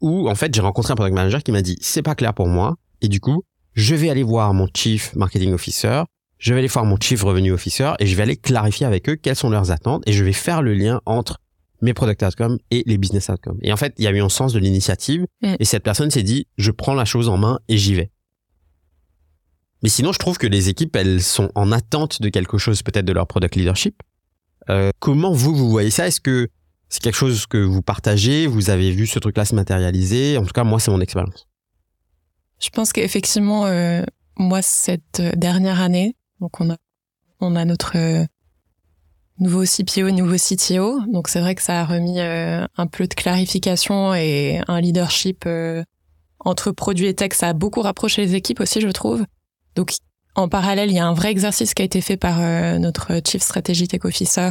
où en fait j'ai rencontré un product manager qui m'a dit c'est pas clair pour moi. Et du coup je vais aller voir mon chief marketing officer. Je vais aller voir mon chief revenue officer et je vais aller clarifier avec eux quelles sont leurs attentes et je vais faire le lien entre mes product outcomes et les business outcomes. Et en fait, il y a eu un sens de l'initiative et cette personne s'est dit, je prends la chose en main et j'y vais. Mais sinon, je trouve que les équipes, elles sont en attente de quelque chose peut-être de leur product leadership. Euh, comment vous, vous voyez ça? Est-ce que c'est quelque chose que vous partagez? Vous avez vu ce truc-là se matérialiser? En tout cas, moi, c'est mon expérience. Je pense qu'effectivement, euh, moi, cette dernière année, donc on a, on a notre euh, nouveau CPO, nouveau CTO. Donc c'est vrai que ça a remis euh, un peu de clarification et un leadership euh, entre produits et tech. Ça a beaucoup rapproché les équipes aussi, je trouve. Donc en parallèle, il y a un vrai exercice qui a été fait par euh, notre Chief Strategy Tech Officer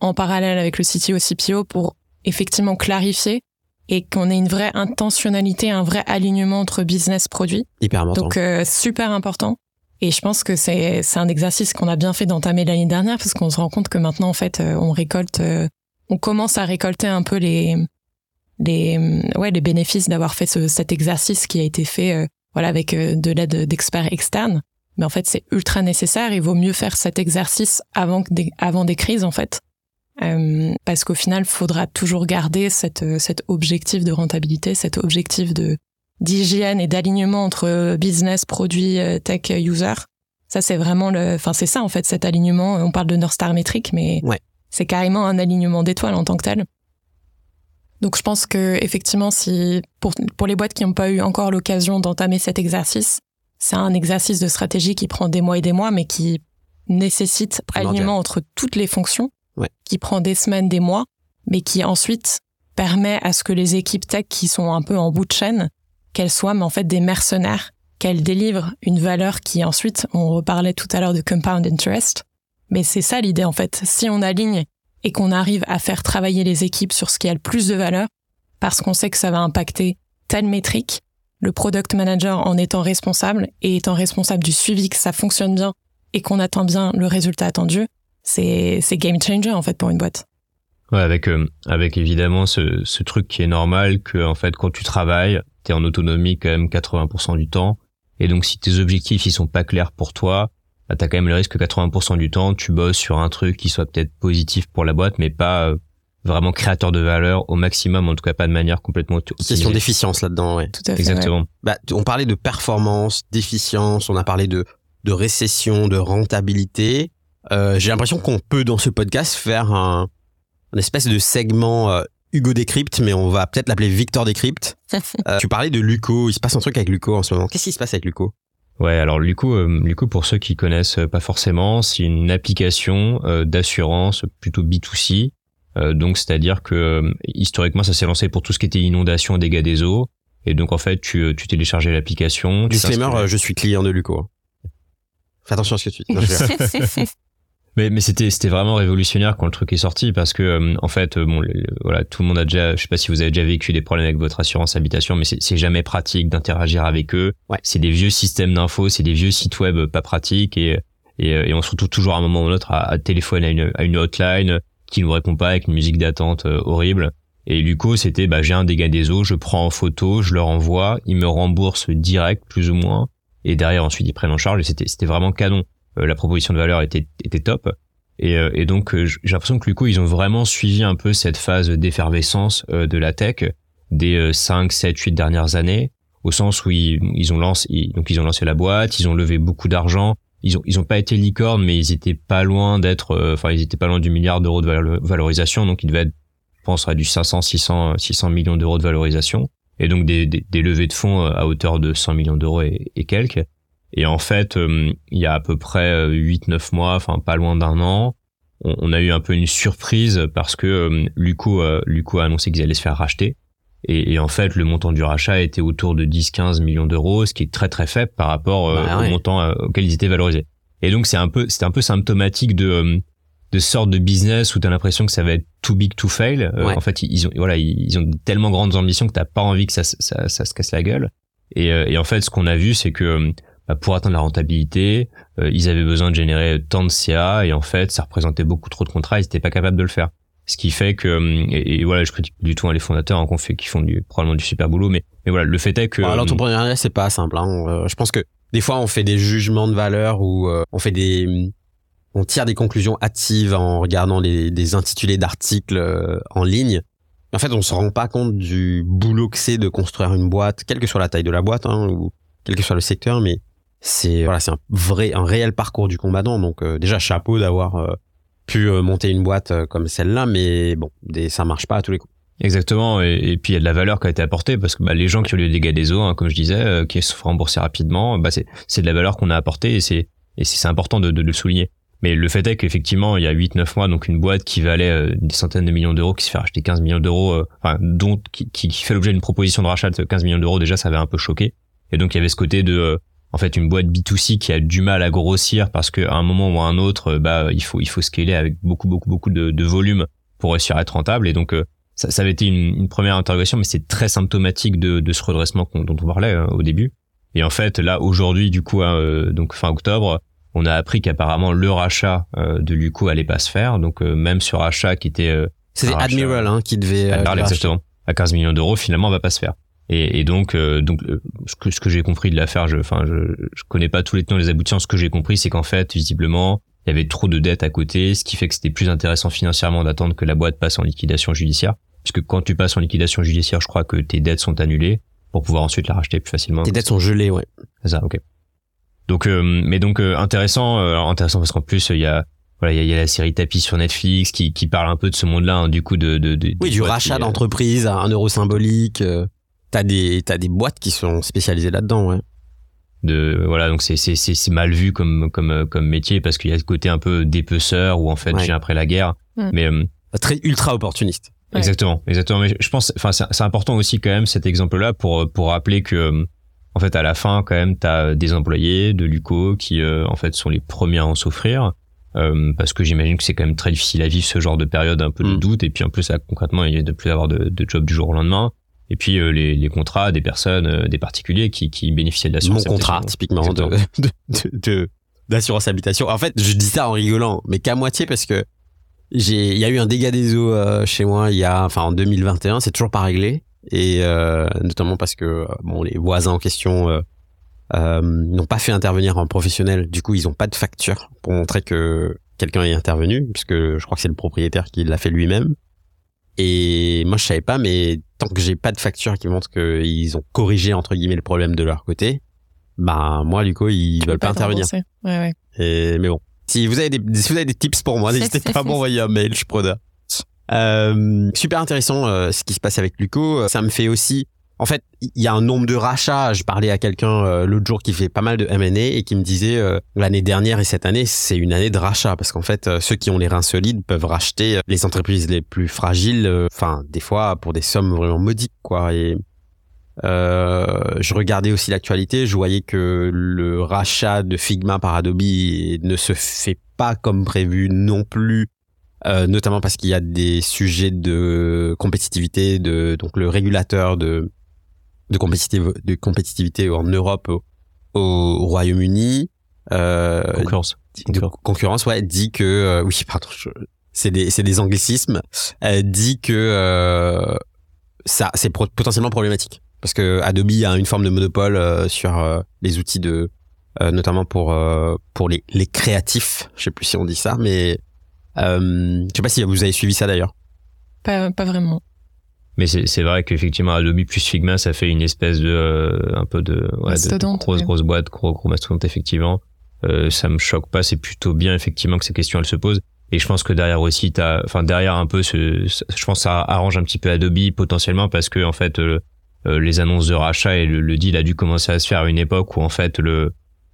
en parallèle avec le CTO, CPO pour effectivement clarifier et qu'on ait une vraie intentionnalité, un vrai alignement entre business produit. Hyper important. Donc super important. Et je pense que c'est un exercice qu'on a bien fait d'entamer l'année dernière parce qu'on se rend compte que maintenant en fait on récolte, on commence à récolter un peu les les ouais les bénéfices d'avoir fait ce, cet exercice qui a été fait voilà avec de l'aide d'experts externes. Mais en fait c'est ultra nécessaire. Il vaut mieux faire cet exercice avant des avant des crises en fait. Euh, parce qu'au final, faudra toujours garder cette, cet objectif de rentabilité, cet objectif de d'hygiène et d'alignement entre business, produit, tech, user. Ça, c'est vraiment le, enfin, c'est ça, en fait, cet alignement. On parle de North Star métrique, mais ouais. c'est carrément un alignement d'étoiles en tant que tel. Donc, je pense que, effectivement, si, pour, pour les boîtes qui n'ont pas eu encore l'occasion d'entamer cet exercice, c'est un exercice de stratégie qui prend des mois et des mois, mais qui nécessite alignement entre toutes les fonctions, ouais. qui prend des semaines, des mois, mais qui ensuite permet à ce que les équipes tech qui sont un peu en bout de chaîne qu'elles soient en fait des mercenaires, qu'elles délivrent une valeur qui ensuite, on reparlait tout à l'heure de compound interest, mais c'est ça l'idée en fait. Si on aligne et qu'on arrive à faire travailler les équipes sur ce qui a le plus de valeur, parce qu'on sait que ça va impacter telle métrique, le product manager en étant responsable et étant responsable du suivi que ça fonctionne bien et qu'on attend bien le résultat attendu, c'est c'est game changer en fait pour une boîte. Ouais, avec euh, avec évidemment ce, ce truc qui est normal que en fait quand tu travailles, t'es en autonomie quand même 80% du temps et donc si tes objectifs ils sont pas clairs pour toi, bah, t'as quand même le risque que 80% du temps tu bosses sur un truc qui soit peut-être positif pour la boîte mais pas euh, vraiment créateur de valeur au maximum, en tout cas pas de manière complètement question d'efficience là-dedans, ouais. Tout à fait. Exactement. ouais. Bah, on parlait de performance, d'efficience, on a parlé de de récession, de rentabilité. Euh, J'ai l'impression qu'on peut dans ce podcast faire un, un espèce de segment euh, Hugo Décrypte, mais on va peut-être l'appeler Victor Décrypte. <laughs> Euh, tu parlais de Luco, il se passe un truc avec Luco en ce moment. Qu'est-ce qui se passe avec Luco? Ouais, alors Luco, euh, Luco pour ceux qui connaissent pas forcément, c'est une application euh, d'assurance plutôt B2C. Euh, donc c'est-à-dire que euh, historiquement ça s'est lancé pour tout ce qui était inondation, dégâts des eaux. Et donc en fait tu, tu téléchargeais l'application. Disclaimer, euh, je suis client de Luco. Fais attention à ce que tu dis. <laughs> <laughs> Mais, mais c'était c'était vraiment révolutionnaire quand le truc est sorti parce que euh, en fait euh, bon le- le- voilà tout le monde a déjà je sais pas si vous avez déjà vécu des problèmes avec votre assurance habitation mais c'est jamais pratique d'interagir avec eux. Ouais. c'est des vieux systèmes d'infos c'est des vieux sites web pas pratiques et et, euh, et on se retrouve toujours à un moment ou à un autre à, à téléphoner à une, à une hotline qui nous répond pas avec une musique d'attente euh, horrible. Et Luco c'était bah j'ai un dégât des eaux je prends en photo je leur envoie ils me remboursent direct plus ou moins. Et derrière ensuite ils prennent en charge et c'était c'était vraiment canon la proposition de valeur était top. Et, euh, donc euh, j'ai l'impression que Luco ils ont vraiment suivi un peu cette phase d'effervescence euh, de la tech des euh, 5 7 8 dernières années au sens où ils, ont lancé donc ils ont lancé la boîte ils ont levé beaucoup d'argent. Ils ont ils ont pas été licorne mais ils étaient pas loin d'être euh, enfin ils étaient pas loin du milliard d'euros de valo- valorisation. Donc ils devaient être je pense à du 500 600 600 millions d'euros de valorisation. Et donc des, levées de fonds euh, à hauteur de 100 millions d'euros et, et quelques et en fait, euh, il y a à peu près 8-9 mois, enfin pas loin d'un an, on, on a eu un peu une surprise parce que euh, Luco, euh, Luco a annoncé qu'ils allaient se faire racheter. Et, et en fait, le montant du rachat était autour de 10-15 millions d'euros, ce qui est très très faible par rapport euh, Bah ouais. au montant euh, auquel ils étaient valorisés. Et donc c'est un peu, c'était un peu symptomatique de euh, de sorte de business où t'as l'impression que ça va être too big to fail. Euh. En fait, ils ont voilà, ils ont tellement grandes ambitions que t'as pas envie que ça, se- ça, ça se casse la gueule. Et, euh, et en fait, ce qu'on a vu, c'est que euh, pour atteindre la rentabilité, euh, ils avaient besoin de générer tant de CA et en fait, ça représentait beaucoup trop de contrats, ils étaient pas capables de le faire. Ce qui fait que euh, et, et voilà, je critique du tout hein, les fondateurs hein, qu'on fait, qui font du, probablement du super boulot, mais mais voilà, le fait est que Bon, euh, L'entrepreneuriat, c'est pas simple. Hein. Euh, je pense que des fois, on fait des jugements de valeur ou euh, on fait des, on tire des conclusions hâtives en regardant les, des intitulés d'articles euh, en ligne. En fait, on se rend pas compte du boulot que c'est de construire une boîte, quelle que soit la taille de la boîte hein, ou quel que soit le secteur, mais c'est voilà, c'est un vrai, un réel parcours du combattant. Donc euh, déjà chapeau d'avoir euh, pu euh, monter une boîte euh, comme celle-là, mais bon, des, ça marche pas à tous les coups. Exactement, et, puis il y a de la valeur qui a été apportée parce que bah, les gens qui ont eu des dégâts des eaux, hein, comme je disais, euh, qui se font rembourser rapidement, bah, c'est de la valeur qu'on a apportée et c'est et c'est important de, de, le souligner. Mais le fait est qu'effectivement, il y a 8-9 mois, donc une boîte qui valait euh, des centaines de millions d'euros, qui se fait racheter 15 millions d'euros, enfin, dont qui, qui, fait l'objet d'une proposition de rachat de 15 millions d'euros, déjà, ça avait un peu choqué. Et donc, il y avait ce côté de, en fait, une boîte B2C qui a du mal à grossir parce qu'à un moment ou à un autre, bah, il faut, il faut scaler avec beaucoup, beaucoup, beaucoup de, de volume pour réussir à être rentable. Et donc, ça, ça avait été une, une première interrogation, mais c'est très symptomatique de, de ce redressement dont on parlait hein, au début. Et en fait, là, aujourd'hui, du coup, hein, donc fin octobre, on a appris qu'apparemment le rachat euh, de Luco allait pas se faire. Donc euh, même ce rachat qui était euh, c'était Admiral hein, qui devait Admiral, exactement à 15 millions d'euros finalement va pas se faire. Et, et donc donc ce que ce que j'ai compris de l'affaire, je enfin je, je connais pas tous les tenants les aboutissants. Ce que j'ai compris c'est qu'en fait visiblement il y avait trop de dettes à côté, ce qui fait que c'était plus intéressant financièrement d'attendre que la boîte passe en liquidation judiciaire. Puisque quand tu passes en liquidation judiciaire, je crois que tes dettes sont annulées pour pouvoir ensuite la racheter plus facilement. Tes dettes sont gelées, ouais. C'est ça, ok. Donc, euh, mais donc euh, intéressant, euh, intéressant parce qu'en plus il y a voilà, il y, a la série Tapis sur Netflix qui, qui parle un peu de ce monde-là, hein, du coup de, de, de oui, du rachat d'entreprise à un euro symbolique. T'as des t'as des boîtes qui sont spécialisées là-dedans, ouais. De voilà, donc c'est c'est c'est mal vu comme comme comme métier parce qu'il y a ce côté un peu dépeceur où en fait ouais. j'ai après la guerre, Mm. mais Très ultra opportuniste. Ouais. Exactement, exactement. Mais je pense, enfin, c'est c'est important aussi quand même cet exemple-là pour pour rappeler que, en fait, à la fin, quand même, t'as des employés de Luco qui, euh, en fait, sont les premiers à en souffrir. Euh, parce que j'imagine que c'est quand même très difficile à vivre ce genre de période un peu de Mm. doute et puis en plus là, concrètement il y a de plus avoir de, de job du jour au lendemain et puis euh, les, les contrats des personnes euh, des particuliers qui, qui bénéficiaient de Mon l'assurance contrat, habitation. typiquement, de, Exactement. <laughs> de, de- de- d'assurance habitation. En fait, je dis ça en rigolant, mais qu'à moitié parce que j'ai, il y a eu un dégât des eaux euh, chez moi il y a, enfin, en 2021, c'est toujours pas réglé. Et notamment parce que bon, les voisins en question n'ont pas fait intervenir un professionnel. Du coup, ils ont pas de facture pour montrer que quelqu'un est intervenu, puisque je crois que c'est le propriétaire qui l'a fait lui-même. Et moi, je savais pas, mais tant que j'ai pas de facture qui montre qu'ils ont corrigé entre guillemets le problème de leur côté, bah moi, du coup, ils veulent pas, intervenir. t'en rembourser. Ouais, ouais. Et, mais bon, si vous avez des, si vous avez des tips pour moi, n'hésitez pas à m'envoyer un mail, je suis preneur. Euh, super intéressant euh, ce qui se passe avec Luco. Ça me fait aussi, en fait, il y a un nombre de rachats. Je parlais à quelqu'un euh, l'autre jour qui fait pas mal de M&A et qui me disait euh, l'année dernière et cette année, c'est une année de rachat parce qu'en fait, euh, ceux qui ont les reins solides peuvent racheter euh, les entreprises les plus fragiles. euh, Enfin, des fois pour des sommes vraiment modiques, quoi. Et euh, je regardais aussi l'actualité, je voyais que le rachat de Figma par Adobe ne se fait pas comme prévu non plus, euh, notamment parce qu'il y a des sujets de compétitivité, de donc le régulateur de de compétitivité, de compétitivité en Europe, au, au Royaume-Uni, euh, concurrence. de concurrence, ouais, dit que euh, oui, pardon, c'est des c'est des anglicismes, euh, dit que euh, ça c'est pro- potentiellement problématique parce que Adobe a une forme de monopole euh, sur euh, les outils de euh, notamment pour euh, pour les les créatifs, je sais plus si on dit ça, mais euh, je sais pas si vous avez suivi ça d'ailleurs. Pas, pas vraiment. Mais c'est vrai qu'effectivement Adobe plus Figma, ça fait une espèce de euh, un peu de, ouais, de, de grosse ouais. grosse boîte, gros gros mastodonte effectivement. Euh, ça me choque pas, c'est plutôt bien effectivement que ces questions elles se posent. Et je pense que derrière aussi, t'as, enfin derrière un peu, ce, je pense que ça arrange un petit peu Adobe potentiellement parce que en fait euh, euh, les annonces de rachat et le, le deal a dû commencer à se faire à une époque où en fait le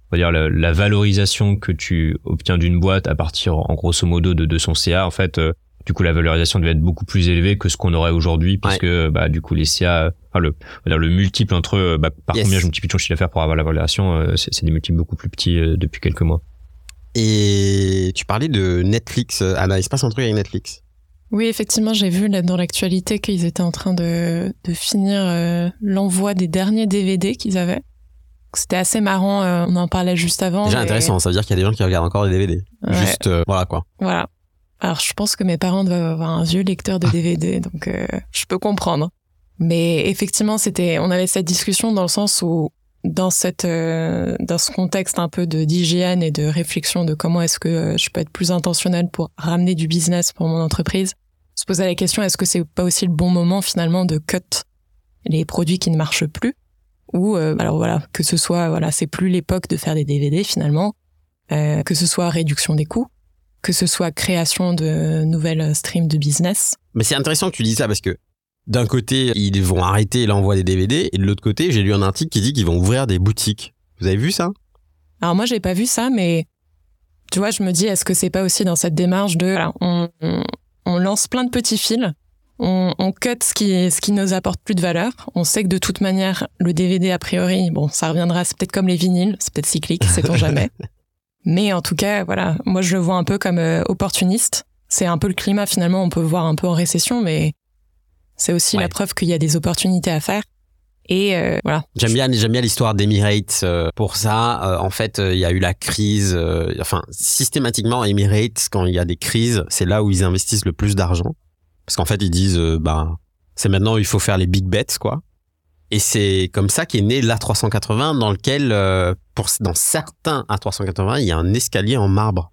on va dire la, la valorisation que tu obtiens d'une boîte à partir en grosso modo de, de son CA en fait euh, du coup la valorisation devait être beaucoup plus élevée que ce qu'on aurait aujourd'hui puisque bah du coup les CA enfin le on va dire le multiple entre bah, par Yes. combien je multiplie ton chiffre d'affaires pour avoir la valorisation euh, c'est c'est des multiples beaucoup plus petits euh, depuis quelques mois Et tu parlais de Netflix, Anna, il se passe un truc avec Netflix. Oui, effectivement, j'ai vu là, dans l'actualité qu'ils étaient en train de, de finir euh, l'envoi des derniers DVD qu'ils avaient. C'était assez marrant, euh, on en parlait juste avant. Déjà mais- intéressant, ça veut dire qu'il y a des gens qui regardent encore des DVD. Ouais, Juste euh, voilà quoi. Voilà. Alors, je pense que mes parents doivent avoir un vieux lecteur de DVD, <laughs> donc euh, je peux comprendre. Mais effectivement, c'était, on avait cette discussion dans le sens où, dans cette, euh, dans ce contexte un peu de d'hygiène et de réflexion de comment est-ce que euh, je peux être plus intentionnel pour ramener du business pour mon entreprise, se poser la question est-ce que c'est pas aussi le bon moment finalement de cut les produits qui ne marchent plus? Ou euh, alors voilà que ce soit voilà c'est plus l'époque de faire des DVD finalement euh, que ce soit réduction des coûts que ce soit création de nouvelles streams de business. Mais c'est intéressant que tu dis ça parce que d'un côté, ils vont arrêter l'envoi des DVD et de l'autre côté, j'ai lu un article qui dit qu'ils vont ouvrir des boutiques. Vous avez vu ça? Alors moi, j'ai pas vu ça, mais tu vois, je me dis, est-ce que c'est pas aussi dans cette démarche de, on, on, lance plein de petits fils, on, on cut ce qui, ce qui nous apporte plus de valeur. On sait que de toute manière, le DVD a priori, bon, ça reviendra, c'est peut-être comme les vinyles, c'est peut-être cyclique, sait-on jamais. <laughs> Mais en tout cas, voilà, moi je le vois un peu comme euh, opportuniste. C'est un peu le climat finalement, on peut voir un peu en récession, mais c'est aussi la preuve qu'il y a des opportunités à faire. Et euh, voilà. J'aime bien, j'aime bien l'histoire d'Emirates euh, pour ça. Euh, en fait, il y a eu la crise. enfin, systématiquement, Emirates, quand il y a des crises, c'est là où ils investissent le plus d'argent, parce qu'en fait, ils disent, bah, c'est maintenant où il faut faire les big bets, quoi. Et c'est comme ça qu'est né l'A380, dans lequel, pour dans certains A380, il y a un escalier en marbre.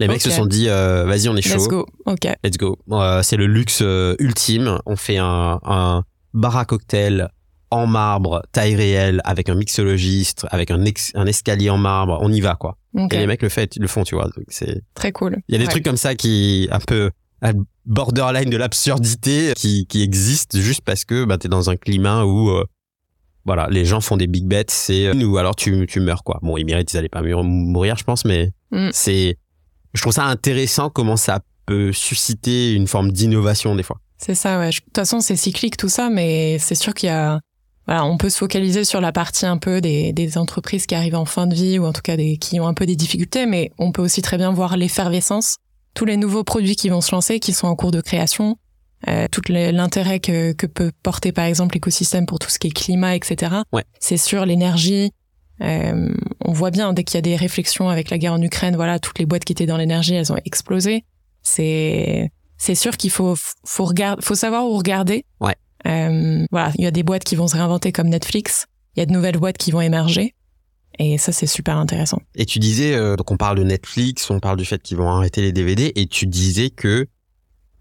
Les mecs se sont dit, euh, vas-y, on est chaud. Let's go. Ok. Let's go. Euh, c'est le luxe euh, ultime. On fait un, un bar à cocktail en marbre, taille réelle, avec un mixologiste, avec un, un escalier en marbre. On y va, quoi. Et les mecs le, fait, le font, tu vois. C'est très cool. Il y a des trucs comme ça qui un peu borderline de l'absurdité qui, qui existent juste parce que bah, t'es dans un climat où voilà, les gens font des big bets, c'est ou alors tu, tu meurs quoi. Bon, ils méritent, ils allaient pas mourir, je pense, mais mm. c'est je trouve ça intéressant comment ça peut susciter une forme d'innovation des fois. C'est ça, ouais. De toute façon, c'est cyclique tout ça, mais c'est sûr qu'il y a, voilà, on peut se focaliser sur la partie un peu des, des, entreprises qui arrivent en fin de vie ou en tout cas des, qui ont un peu des difficultés, mais on peut aussi très bien voir l'effervescence, tous les nouveaux produits qui vont se lancer, qui sont en cours de création, euh, tout l'intérêt que, que peut porter par exemple l'écosystème pour tout ce qui est climat, etc. Ouais. C'est sûr, l'énergie, euh, on voit bien dès qu'il y a des réflexions avec la guerre en Ukraine, voilà, toutes les boîtes qui étaient dans l'énergie, elles ont explosé. C'est c'est sûr qu'il faut faut regarder, faut savoir où regarder. Ouais. Euh, voilà, il y a des boîtes qui vont se réinventer comme Netflix. Il y a de nouvelles boîtes qui vont émerger. Et ça, c'est super intéressant. Et tu disais, euh, donc on parle de Netflix, on parle du fait qu'ils vont arrêter les DVD, et tu disais que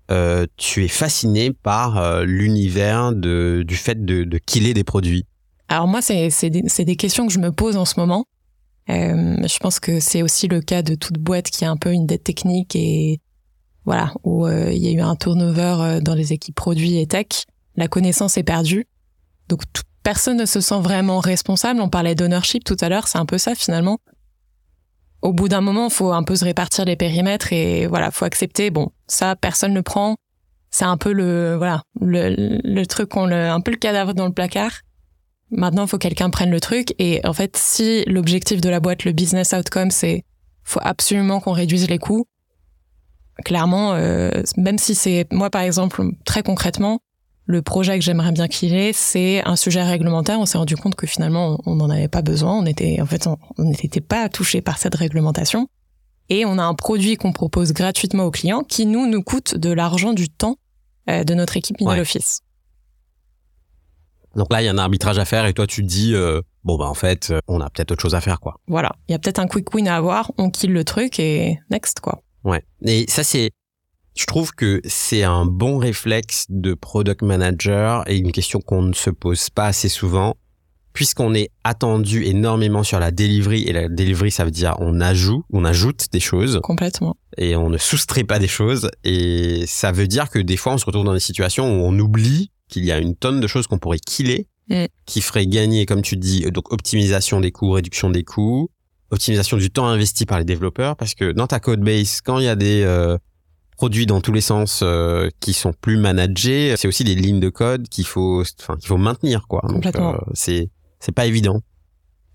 euh, tu es fasciné par euh, l'univers de, du fait de, de killer des produits. Alors moi, c'est des, des, questions que je me pose en ce moment. Euh, je pense que c'est aussi le cas de toute boîte qui a un peu une dette technique et voilà où euh, il y a eu un turnover dans les équipes produits et tech. La connaissance est perdue, donc personne ne se sent vraiment responsable. On parlait d'ownership tout à l'heure, c'est un peu ça finalement. Au bout d'un moment, faut un peu se répartir les périmètres et voilà, faut accepter. Bon, ça, personne ne prend. C'est un peu le voilà le, truc qu'on le un peu le cadavre dans le placard. Maintenant, faut que quelqu'un prenne le truc. Et en fait, si l'objectif de la boîte, le business outcome, c'est faut absolument qu'on réduise les coûts, clairement, euh, même si c'est moi par exemple très concrètement, le projet que j'aimerais bien qu'il ait, c'est un sujet réglementaire. On s'est rendu compte que finalement, on n'en avait pas besoin. On était en fait, on n'était pas touché par cette réglementation. Et on a un produit qu'on propose gratuitement aux clients qui nous nous coûte de l'argent, du temps euh, de notre équipe middle office. Donc là, il y a un arbitrage à faire et toi, tu te dis, euh, bon, bah en fait, euh, on a peut-être autre chose à faire, quoi. Voilà, il y a peut-être un quick win à avoir, on kill le truc et next, quoi. Ouais. Et ça, c'est, je trouve que c'est un bon réflexe de product manager et une question qu'on ne se pose pas assez souvent, puisqu'on est attendu énormément sur la delivery et la delivery, ça veut dire on ajoute, on ajoute des choses. Complètement. Et on ne soustrait pas des choses. Et ça veut dire que des fois, on se retrouve dans des situations où on oublie qu'il y a une tonne de choses qu'on pourrait killer, qui ferait gagner, comme tu dis, donc optimisation des coûts, réduction des coûts, optimisation du temps investi par les développeurs, parce que dans ta code base, quand il y a des euh, produits dans tous les sens euh, qui sont plus managés, c'est aussi des lignes de code qu'il faut, enfin, qu'il faut maintenir, quoi. Donc, c'est c'est pas évident.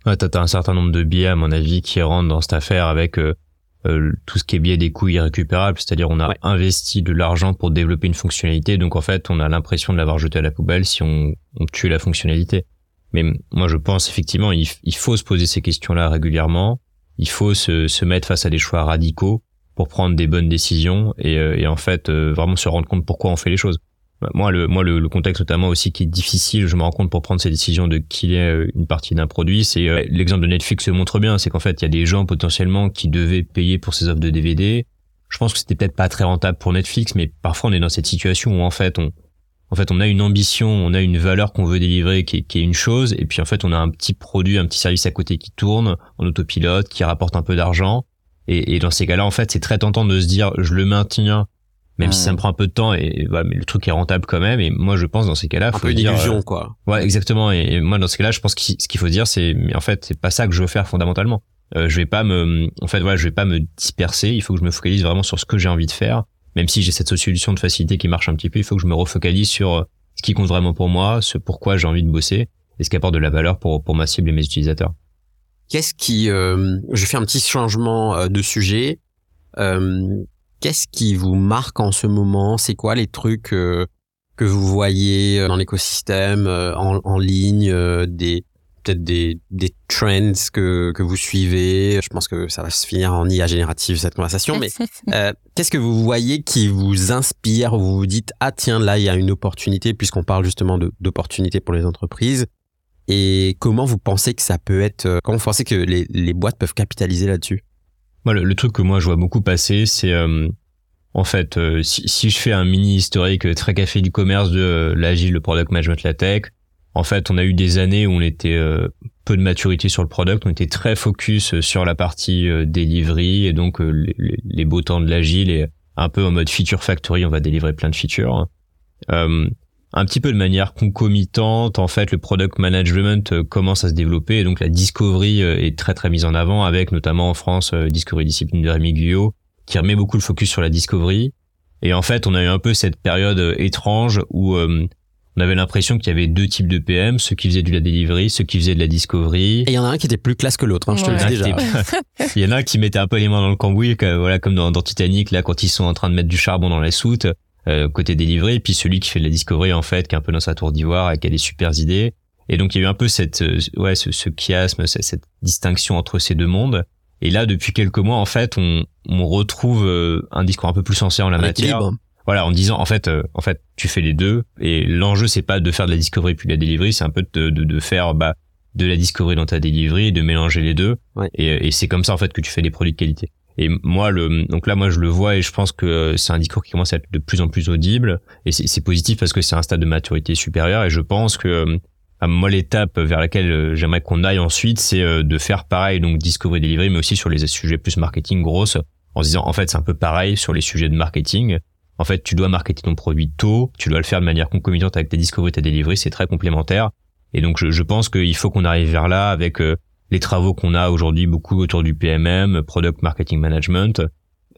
Ouais, t'as, as un certain nombre de biais, à mon avis, qui rentrent dans cette affaire avec euh, tout ce qui est biais des coûts irrécupérables, c'est-à-dire on a investi de l'argent pour développer une fonctionnalité, donc en fait on a l'impression de l'avoir jeté à la poubelle si on, on tue la fonctionnalité. Mais moi je pense effectivement il, il faut se poser ces questions-là régulièrement, il faut se, se, mettre face à des choix radicaux pour prendre des bonnes décisions et, euh, et en fait euh, vraiment se rendre compte pourquoi on fait les choses. Bah, moi, le, moi, le, contexte notamment aussi qui est difficile, je me rends compte pour prendre ces décisions de qui est euh, une partie d'un produit, c'est euh, l'exemple de Netflix le montre bien, c'est qu'en fait, il y a des gens potentiellement qui devaient payer pour ces offres de DVD. Je pense que c'était peut-être pas très rentable pour Netflix, mais parfois on est dans cette situation où en fait on, en fait, on a une ambition, on a une valeur qu'on veut délivrer qui est, qui est, une chose, et puis en fait, on a un petit produit, un petit service à côté qui tourne en autopilote, qui rapporte un peu d'argent. Et, et dans ces cas-là, en fait, c'est très tentant de se dire, je le maintiens, même si ça me prend un peu de temps, et voilà, mais le truc est rentable quand même. Et moi, je pense dans ces cas-là, un faut peu dire, illusion, euh, quoi. Ouais, exactement. Et, et moi, dans ce cas-là, je pense que ce qu'il faut dire, c'est, mais en fait, c'est pas ça que je veux faire fondamentalement. Euh, je vais pas me, en fait, voilà, je vais pas me disperser. Il faut que je me focalise vraiment sur ce que j'ai envie de faire. Même si j'ai cette solution de facilité qui marche un petit peu, il faut que je me refocalise sur euh, ce qui compte vraiment pour moi, ce pourquoi j'ai envie de bosser et ce qui apporte de la valeur pour pour ma cible et mes utilisateurs. Qu'est-ce qui, euh, je fais un petit changement euh, de sujet. Euh, Qu'est-ce qui vous marque en ce moment? C'est quoi les trucs euh, que vous voyez euh, dans l'écosystème, euh, en, en ligne, euh, des peut-être des, des trends que, que vous suivez? Je pense que ça va se finir en IA générative cette conversation, mais <laughs> euh, qu'est-ce que vous voyez qui vous inspire? Vous vous dites ah tiens là il y a une opportunité puisqu'on parle justement d'opportunités pour les entreprises. Et comment vous pensez que ça peut être euh, Comment vous pensez que les, les boîtes peuvent capitaliser là-dessus? Moi, le, le truc que moi je vois beaucoup passer, c'est euh, en fait, euh, si, si je fais un mini historique très café du commerce de euh, l'agile, le product management, la tech, en fait, on a eu des années où on était euh, peu de maturité sur le product, on était très focus sur la partie delivery et donc les- les beaux temps de l'agile et un peu en mode feature factory, on va délivrer plein de features. Euh, un petit peu de manière concomitante, en fait, le product management euh, commence à se développer et donc la discovery euh, est très très mise en avant avec notamment en France euh, Discovery Discipline de Rémi Guyot qui remet beaucoup le focus sur la discovery. Et en fait, on a eu un peu cette période étrange où euh, on avait l'impression qu'il y avait deux types de PM, ceux qui faisaient de la delivery, ceux qui faisaient de la discovery. Et il y en a un qui était plus classe que l'autre, hein, je te le dis déjà. <laughs> Il y en a un qui mettait un peu les mains dans le cambouis, que, voilà, comme dans, dans Titanic, là, quand ils sont en train de mettre du charbon dans la soute, euh, côté délivré, et puis celui qui fait de la discovery, en fait, qui est un peu dans sa tour d'ivoire et qui a des super idées. Et donc, il y a eu un peu cette, euh, ouais, ce, ce chiasme, cette, cette distinction entre ces deux mondes. Et là, depuis quelques mois, en fait, on, on retrouve euh, un discours un peu plus sensé en la Un matière. équilibre. Voilà, en disant, en fait, euh, en fait, tu fais les deux. Et l'enjeu, c'est pas de faire de la discovery puis de la delivery, c'est un peu de, de, de faire, bah, de la discovery dans ta delivery, de mélanger les deux. Ouais. Et, et c'est comme ça en fait que tu fais des produits de qualité. Et moi, le, donc là, moi, je le vois et je pense que c'est un discours qui commence à être de plus en plus audible. Et c'est positif parce que c'est un stade de maturité supérieur. Et je pense que euh, à moi, l'étape vers laquelle euh, j'aimerais qu'on aille ensuite, c'est euh, de faire pareil, donc discovery delivery, mais aussi sur les sujets plus marketing grosses, en se disant, en fait, c'est un peu pareil sur les sujets de marketing. En fait, tu dois marketer ton produit tôt, tu dois le faire de manière concomitante avec tes discovery ta delivery, c'est très complémentaire. Et donc, je, pense qu'il faut qu'on arrive vers là avec euh, les travaux qu'on a aujourd'hui beaucoup autour du PMM, Product Marketing Management,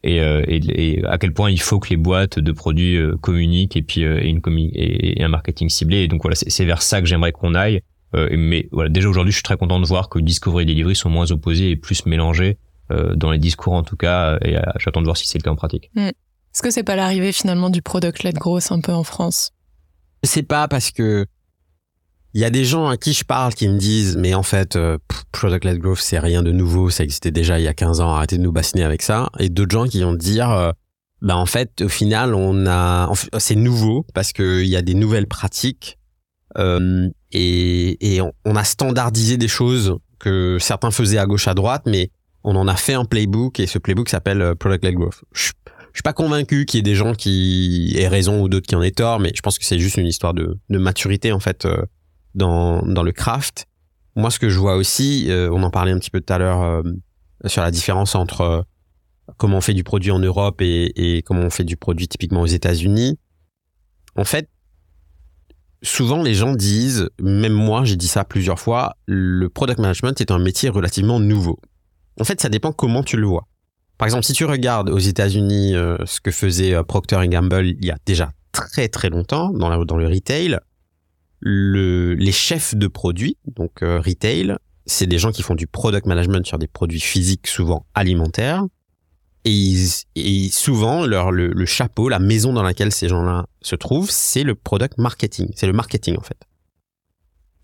et, euh, et, et à quel point il faut que les boîtes de produits euh, communiquent et puis euh, et une commu- et, et un marketing ciblé. Et donc voilà, c'est c'est vers ça que j'aimerais qu'on aille. Euh, mais voilà, déjà aujourd'hui, je suis très content de voir que Discovery et Delivery sont moins opposés et plus mélangés euh, dans les discours en tout cas. Et euh, j'attends de voir si c'est le cas en pratique. Est-ce que c'est pas l'arrivée finalement du product-led growth un peu en France? Je sais pas parce que il y a des gens à qui je parle qui me disent mais en fait euh, pff, product led growth c'est rien de nouveau, ça existait déjà il y a 15 ans, arrêtez de nous bassiner avec ça et d'autres gens qui vont dire euh, bah en fait au final on a c'est nouveau parce que il y a des nouvelles pratiques euh, et, et on, a standardisé des choses que certains faisaient à gauche à droite mais on en a fait un playbook et ce playbook s'appelle euh, product led growth. Je, je suis pas convaincu qu'il y ait des gens qui aient raison ou d'autres qui en aient tort, mais je pense que c'est juste une histoire de, de maturité en fait euh, dans, le craft. Moi, ce que je vois aussi, euh, on en parlait un petit peu tout à l'heure euh, sur la différence entre euh, comment on fait du produit en Europe et, comment on fait du produit typiquement aux États-Unis. En fait, souvent les gens disent, même moi j'ai dit ça plusieurs fois, le product management est un métier relativement nouveau. En fait, ça dépend comment tu le vois. Par exemple, si tu regardes aux États-Unis ce que faisait Procter Gamble il y a déjà très très longtemps dans le retail, le, les chefs de produits, donc euh, retail, c'est des gens qui font du product management sur des produits physiques, souvent alimentaires. Et, ils- et souvent, leur, le, le chapeau, la maison dans laquelle ces gens-là se trouvent, c'est le product marketing. C'est le marketing, en fait.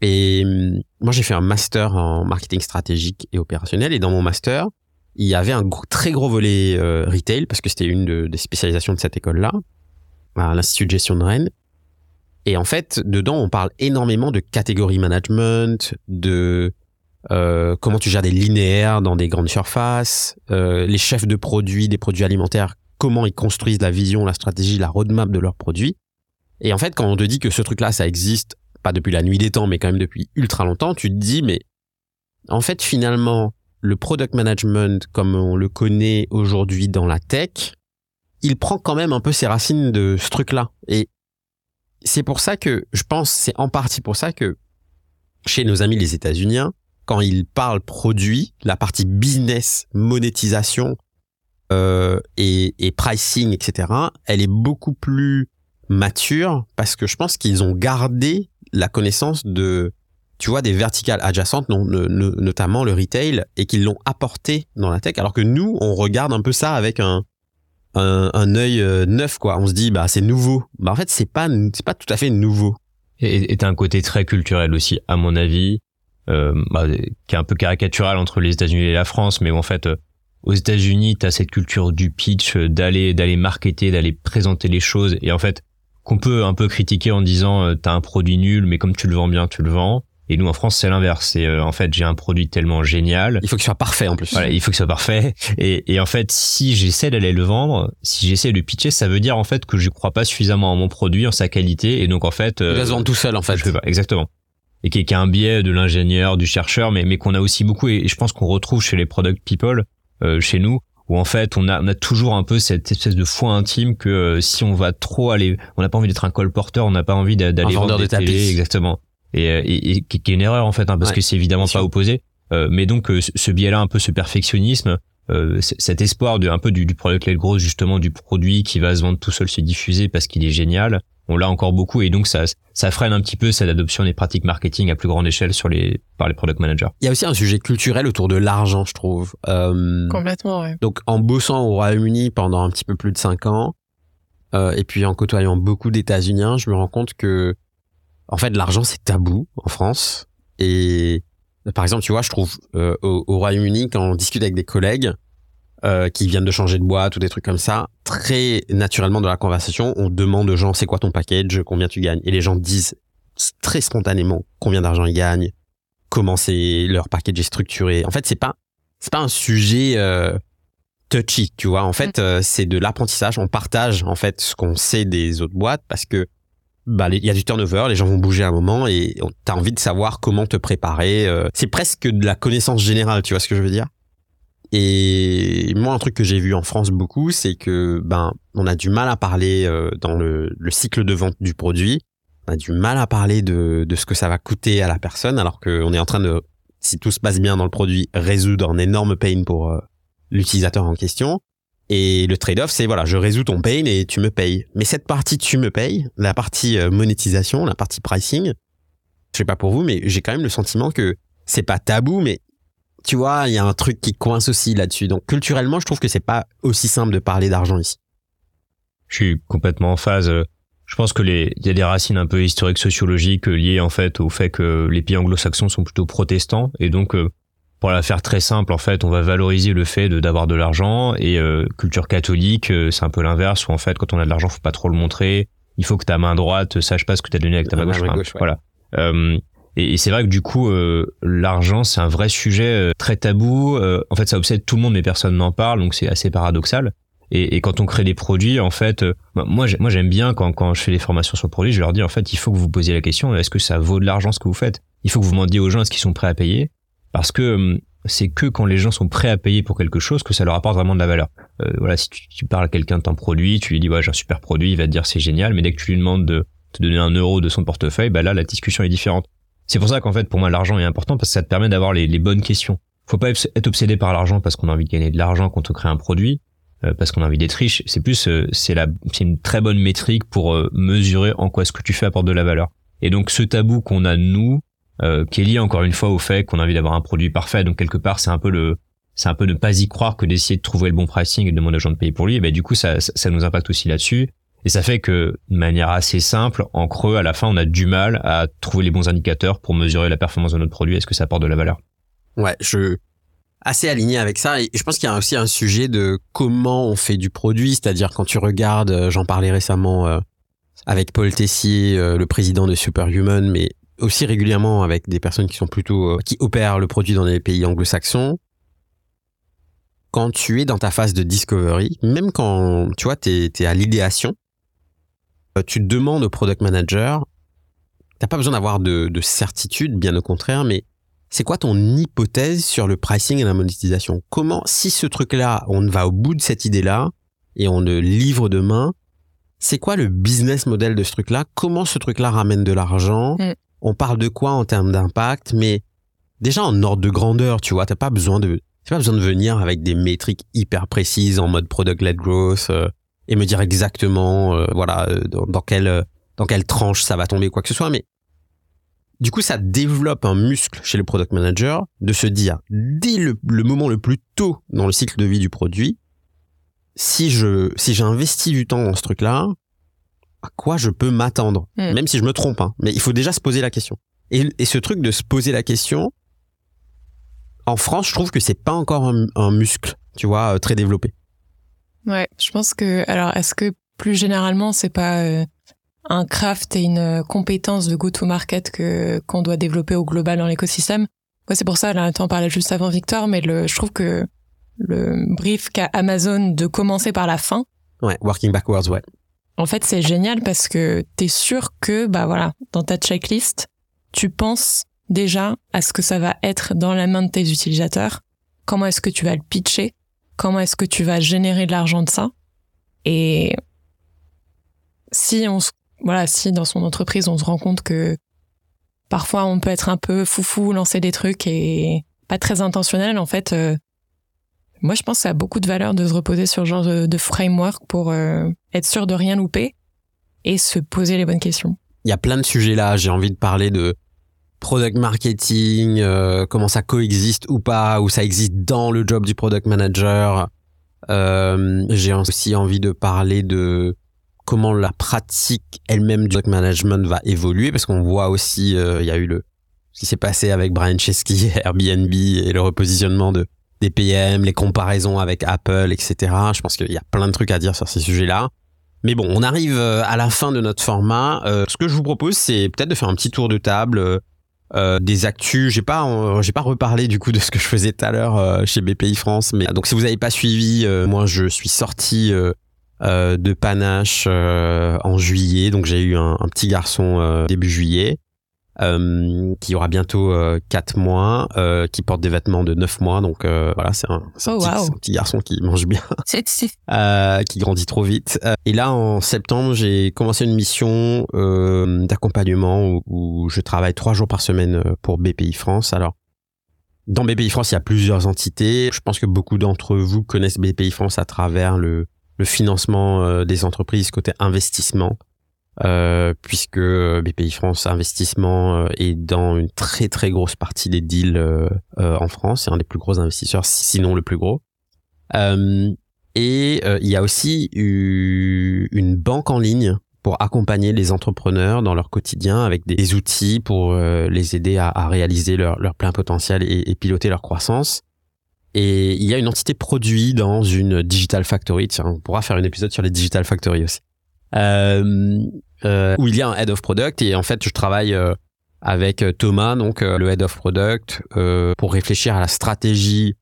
Et hum, moi, j'ai fait un master en marketing stratégique et opérationnel. Et dans mon master, il y avait un très gros volet euh, retail, parce que c'était une de- des spécialisations de cette école-là, à l'Institut de gestion de Rennes. Et en fait, dedans, on parle énormément de catégorie management, de euh, comment tu gères des linéaires dans des grandes surfaces, euh, les chefs de produits, des produits alimentaires, comment ils construisent la vision, la stratégie, la roadmap de leurs produits. Et en fait, quand on te dit que ce truc-là, ça existe, pas depuis la nuit des temps, mais quand même depuis ultra longtemps, tu te dis, mais en fait, finalement, le product management comme on le connaît aujourd'hui dans la tech, il prend quand même un peu ses racines de ce truc-là. Et c'est pour ça que je pense, c'est en partie pour ça que chez nos amis les États-Unis, quand ils parlent produit, la partie business, monétisation euh, et, et pricing, etc., elle est beaucoup plus mature parce que je pense qu'ils ont gardé la connaissance de, tu vois, des verticales adjacentes, non, notamment le retail, et qu'ils l'ont apporté dans la tech, alors que nous, on regarde un peu ça avec un, un, un œil euh, neuf, quoi. On se dit, bah, c'est nouveau. Bah, en fait, c'est pas, c'est pas tout à fait nouveau. Et t'as un côté très culturel aussi, à mon avis, euh, bah, qui est un peu caricatural entre les États-Unis et la France, mais en fait, euh, aux États-Unis, t'as cette culture du pitch, d'aller, d'aller marketer, d'aller présenter les choses, et en fait, qu'on peut un peu critiquer en disant euh, t'as un produit nul, mais comme tu le vends bien, tu le vends. Et nous en France c'est l'inverse. C'est euh, en fait j'ai un produit tellement génial. Il faut qu'il soit parfait en plus. Voilà, il faut qu'il soit parfait. Et, et en fait si j'essaie d'aller le vendre, si j'essaie de le pitcher, ça veut dire en fait que je crois pas suffisamment en mon produit, en sa qualité. Et donc en fait, euh, il va se vendre tout seul en fait. Je pas, exactement. Et qui est, un biais de l'ingénieur, du chercheur, mais mais qu'on a aussi beaucoup. Et je pense qu'on retrouve chez les product people, euh, chez nous, où en fait on a, on a toujours un peu cette espèce de foi intime que euh, si on va trop aller, on n'a pas envie d'être un colporteur, on n'a pas envie d'aller vendre des de télé, exactement. Et, euh, et, et, qui est une erreur en fait, hein, parce que c'est évidemment pas opposé. Euh, mais donc euh, ce biais-là, un peu ce perfectionnisme, euh, cet espoir de un peu du, du product led growth justement du produit qui va se vendre tout seul, se diffuser parce qu'il est génial on l'a encore beaucoup et donc ça, ça freine un petit peu cette adoption des pratiques marketing à plus grande échelle sur les, par les product managers. Il y a aussi un sujet culturel autour de l'argent, je trouve. Euh, Complètement, ouais. Donc en bossant au Royaume-Uni pendant un petit peu plus de cinq ans, euh, et puis en côtoyant beaucoup d'États-Unis, je me rends compte que en fait l'argent c'est tabou en France. Et par exemple, tu vois, je trouve euh, au, au Royaume-Uni quand on discute avec des collègues, euh, qui viennent de changer de boîte ou des trucs comme ça, très naturellement dans la conversation, on demande aux gens c'est quoi ton package, combien tu gagnes, et les gens disent très spontanément combien d'argent ils gagnent, comment c'est leur package est structuré. En fait, c'est pas c'est pas un sujet euh, touchy, tu vois. En fait, mm. euh, c'est de l'apprentissage. On partage en fait ce qu'on sait des autres boîtes parce que bah il y a du turnover, les gens vont bouger à un moment et t'as envie de savoir comment te préparer. c'est presque de la connaissance générale, tu vois ce que je veux dire? Et moi, un truc que j'ai vu en France beaucoup, c'est que ben on a du mal à parler euh, dans le, le, cycle de vente du produit. On a du mal à parler de, de ce que ça va coûter à la personne, alors qu'on est en train de, si tout se passe bien dans le produit, résoudre un énorme pain pour euh, l'utilisateur en question. Et le trade-off, c'est voilà, je résous ton pain et tu me payes. Mais cette partie tu me payes, la partie euh, monétisation, la partie pricing, je sais pas pour vous, mais j'ai quand même le sentiment que c'est pas tabou, mais tu vois, il y a un truc qui coince aussi là-dessus. Donc culturellement, je trouve que c'est pas aussi simple de parler d'argent ici. Je suis complètement en phase. Je pense que les, il y a des racines un peu historiques sociologiques liées en fait au fait que les pays anglo-saxons sont plutôt protestants et donc euh, pour la faire très simple, en fait, on va valoriser le fait d'avoir de l'argent et euh, culture catholique, euh, c'est un peu l'inverse où en fait, quand on a de l'argent, faut pas trop le montrer. Il faut que ta main droite sache pas ce que tu as donné avec ta main gauche. Voilà. Et, c'est vrai que du coup, euh, l'argent, c'est un vrai sujet euh, très tabou. Euh, en fait, ça obsède tout le monde, mais personne n'en parle, donc c'est assez paradoxal. Et, et, quand on crée des produits, en fait, bah, moi, moi, j'aime bien quand, quand je fais des formations sur le produit, je leur dis en fait, il faut que vous posiez la question est-ce que ça vaut de l'argent ce que vous faites? Il faut que vous demandiez aux gens est-ce qu'ils sont prêts à payer, parce que c'est que quand les gens sont prêts à payer pour quelque chose que ça leur apporte vraiment de la valeur. voilà, si tu, tu parles à quelqu'un de ton produit, tu lui dis ouais j'ai un super produit, il va te dire c'est génial, mais dès que tu lui demandes de te donner un euro de son portefeuille, bah là la discussion est différente. C'est pour ça qu'en fait, pour moi, l'argent est important parce que ça te permet d'avoir les, bonnes questions. Faut pas être obsédé par l'argent parce qu'on a envie de gagner de l'argent quand on crée un produit, euh, parce qu'on a envie d'être riche. C'est plus, euh, c'est la, c'est une très bonne métrique pour euh, mesurer en quoi ce que tu fais apporte de la valeur. Et donc, ce tabou qu'on a nous, qui est lié encore une fois au fait qu'on a envie d'avoir un produit parfait. Donc quelque part, c'est un peu le, c'est un peu ne pas y croire que d'essayer de trouver le bon pricing et de demander aux gens de payer pour lui. Et ben du coup, ça, ça nous impacte aussi là-dessus. Et ça fait que, de manière assez simple, en creux, à la fin, on a du mal à trouver les bons indicateurs pour mesurer la performance de notre produit. Est-ce que ça apporte de la valeur Ouais, je assez aligné avec ça. Et je pense qu'il y a aussi un sujet de comment on fait du produit, c'est-à-dire quand tu regardes, euh, j'en parlais récemment euh, avec Paul Tessier, euh, le président de Superhuman, mais aussi régulièrement avec des personnes qui sont plutôt qui opèrent le produit dans les pays anglo-saxons. Quand tu es dans ta phase de discovery, même quand tu vois t'es es à l'idéation, euh, tu demandes au product manager, t'as pas besoin d'avoir de, certitude, bien au contraire, mais c'est quoi ton hypothèse sur le pricing et la monétisation? Comment, si ce truc-là, on va au bout de cette idée-là et on le livre demain, c'est quoi le business model de ce truc-là? Comment ce truc-là ramène de l'argent? Mm. On parle de quoi en termes d'impact Mais déjà en ordre de grandeur, tu vois, t'as pas besoin de, pas besoin de venir avec des métriques hyper précises en mode product-led growth euh, et me dire exactement, euh, voilà, euh, dans, dans quelle euh, dans quelle tranche ça va tomber, quoi que ce soit. Mais du coup, ça développe un muscle chez le product manager de se dire, dès le, le moment le plus tôt dans le cycle de vie du produit, si je si j'investis du temps dans ce truc-là, à quoi je peux m'attendre Mm. Même si je me trompe, hein. mais il faut déjà se poser la question. Et, et ce truc de se poser la question, en France, je trouve que c'est pas encore un, un muscle, tu vois, euh, très développé. Ouais, je pense que. Alors, est-ce que plus généralement, c'est pas euh, un craft et une compétence de go-to-market que qu'on doit développer au global dans l'écosystème? Ouais, c'est pour ça. Là, on parlait juste avant Victor, mais le, je trouve que le brief qu'a Amazon de commencer par la fin, Ouais, working backwards, ouais. En fait, c'est génial parce que t'es sûr que, bah voilà, dans ta checklist, tu penses déjà à ce que ça va être dans la main de tes utilisateurs. Comment est-ce que tu vas le pitcher? Comment est-ce que tu vas générer de l'argent de ça? Et si on, se- voilà, si dans son entreprise on se rend compte que parfois on peut être un peu foufou, lancer des trucs et pas très intentionnel, en fait, euh, moi je pense que ça a beaucoup de valeur de se reposer sur ce genre de, de framework pour euh, être sûr de rien louper et se poser les bonnes questions. Il y a plein de sujets là. J'ai envie de parler de product marketing, euh, comment ça coexiste ou pas, ou ça existe dans le job du product manager. Euh, J'ai aussi envie de parler de comment la pratique elle-même du product management va évoluer, parce qu'on voit aussi, euh, il y a eu le ce qui s'est passé avec Brian Chesky, <laughs> Airbnb et le repositionnement de des PM, les comparaisons avec Apple, etc. Je pense qu'il y a plein de trucs à dire sur ces sujets-là. Mais bon, on arrive euh, à la fin de notre format. Euh, ce que je vous propose, c'est peut-être de faire un petit tour de table euh, euh, des actus. J'ai pas, j'ai pas reparlé du coup de ce que je faisais tout à l'heure euh, chez BPI France. Mais donc, si vous n'avez pas suivi, moi, je suis sorti de Panache en juillet. Donc, j'ai eu un, un petit garçon début juillet. Euh, qui aura bientôt 4 mois, euh, qui porte des vêtements de 9 mois, donc euh, voilà, c'est un, c'est un Oh, petit- wow. c'est un petit garçon qui mange bien <laughs> euh, qui grandit trop vite. Euh, Et là, en septembre, j'ai commencé une mission euh, d'accompagnement où, où je travaille trois jours par semaine euh, pour BPI France. Alors, dans BPI France, il y a plusieurs entités. Je pense que beaucoup d'entre vous connaissent BPI France à travers le, le financement euh, des entreprises côté investissement. Euh, puisque euh, BPI France Investissement euh, est dans une très très grosse partie des deals euh, en France. C'est un des plus gros investisseurs, sinon le plus gros. Euh, et il y a aussi une banque en ligne pour accompagner les entrepreneurs dans leur quotidien avec des outils pour les aider à, réaliser leur, plein potentiel et, piloter leur croissance. Et il y a une entité produit dans une Digital Factory. Tiens, on pourra faire un épisode sur les Digital Factory aussi. Euh, euh, où il y a un Head of Product et en fait je travaille euh, avec Thomas, donc le Head of Product, pour réfléchir à la stratégie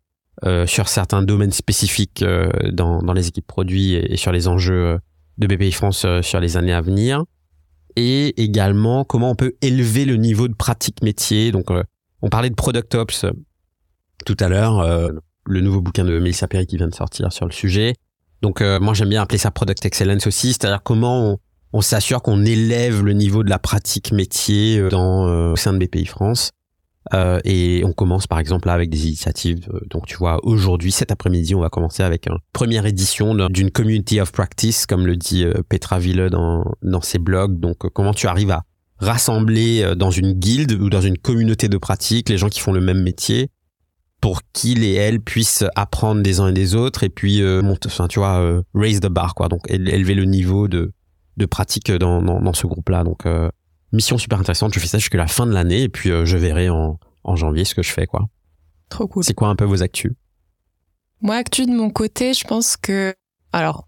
sur certains domaines spécifiques dans, dans les équipes produits et, sur les enjeux de BPI France sur les années à venir. Et également comment on peut élever le niveau de pratique métier. Donc on parlait de Product Ops tout à l'heure, le nouveau bouquin de Mélissa Perry qui vient de sortir sur le sujet. Donc euh, moi j'aime bien appeler ça Product Excellence aussi, c'est-à-dire comment on, s'assure qu'on élève le niveau de la pratique métier euh, dans, euh, au sein de BPI France. Et on commence par exemple là avec des initiatives. donc tu vois, aujourd'hui, cet après-midi, on va commencer avec une première édition d'un- d'une community of practice, comme le dit Petra Ville dans, dans ses blogs. Donc comment tu arrives à rassembler dans une guilde ou dans une communauté de pratique les gens qui font le même métier pour qu'ils et elles puissent apprendre des uns et des autres et puis euh, monter, enfin, tu vois, euh, raise the bar quoi. Donc éle- élever le niveau de de pratique dans, dans, dans ce groupe-là. Donc, euh, mission super intéressante. Je fais ça jusqu'à la fin de l'année et puis euh, je verrai en, en janvier ce que je fais, quoi. Trop cool. C'est quoi un peu vos actus? Moi, actu de mon côté, je pense que, alors,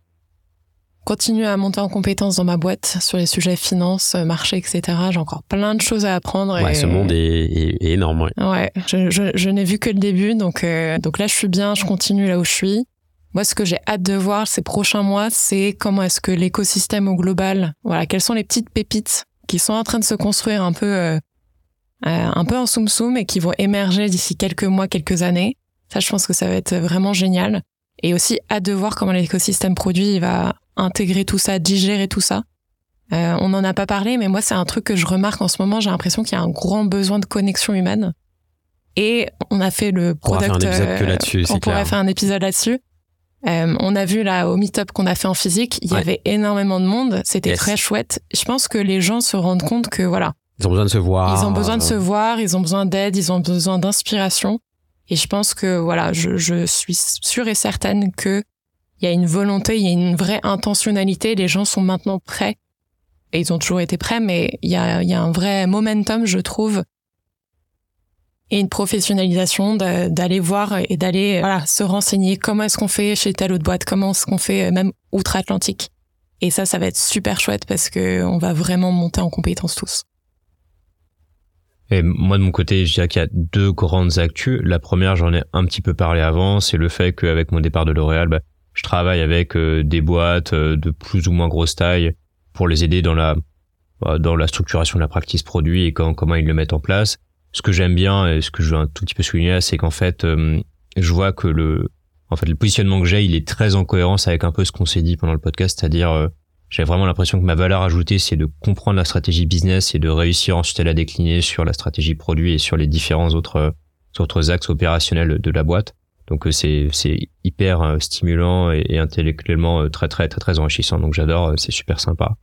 continuer à monter en compétence dans ma boîte sur les sujets finance, marché, etc. J'ai encore plein de choses à apprendre. Ouais, et- ce monde est, est- est énorme, ouais. Ouais, je, je, je n'ai vu que le début, donc, euh, donc là, je suis bien, je continue là où je suis. Moi, ce que j'ai hâte de voir ces prochains mois, c'est comment est-ce que l'écosystème au global, voilà, quelles sont les petites pépites qui sont en train de se construire un peu, euh, un peu en soum soum et qui vont émerger d'ici quelques mois, quelques années. Ça, je pense que ça va être vraiment génial. Et aussi hâte de voir comment l'écosystème produit va intégrer tout ça, digérer tout ça. Euh, on n'en a pas parlé, mais moi, c'est un truc que je remarque en ce moment. J'ai l'impression qu'il y a un grand besoin de connexion humaine. Et on a fait le product. On pourrait faire un épisode que là-dessus. On pourrait faire un épisode là-dessus. Euh, on a vu là au meet-up qu'on a fait en physique, il y avait énormément de monde. C'était très chouette. Je pense que les gens se rendent compte que voilà. Ils ont besoin de se voir. Ils ont besoin de se voir. Ils ont besoin d'aide. Ils ont besoin d'inspiration. Et je pense que voilà, je, je suis sûre et certaine que il y a une volonté, il y a une vraie intentionnalité. Les gens sont maintenant prêts. Et ils ont toujours été prêts, mais il y a, y a un vrai momentum, je trouve, et une professionnalisation d'aller voir et d'aller voilà, se renseigner comment est-ce qu'on fait chez telle autre boîte, comment est-ce qu'on fait même outre-Atlantique? Et ça, ça va être super chouette parce que on va vraiment monter en compétences tous. Et moi, de mon côté, je dirais qu'il y a deux grandes actus. La première, j'en ai un petit peu parlé avant, c'est le fait qu'avec mon départ de L'Oréal, bah, je travaille avec euh, des boîtes euh, de plus ou moins grosse taille pour les aider dans la bah, dans la structuration de la practice produit et comment ils le mettent en place ce que j'aime bien et ce que je veux un tout petit peu souligner, c'est qu'en fait, euh, je vois que le, en fait, le positionnement que j'ai, il est très en cohérence avec un peu ce qu'on s'est dit pendant le podcast, c'est-à-dire, euh, j'ai vraiment l'impression que ma valeur ajoutée, c'est de comprendre la stratégie business et de réussir ensuite à la décliner sur la stratégie produit et sur les différents autres, autres axes opérationnels de la boîte. Donc euh, c'est hyper stimulant et, intellectuellement très très très très enrichissant. Donc j'adore, c'est super sympa.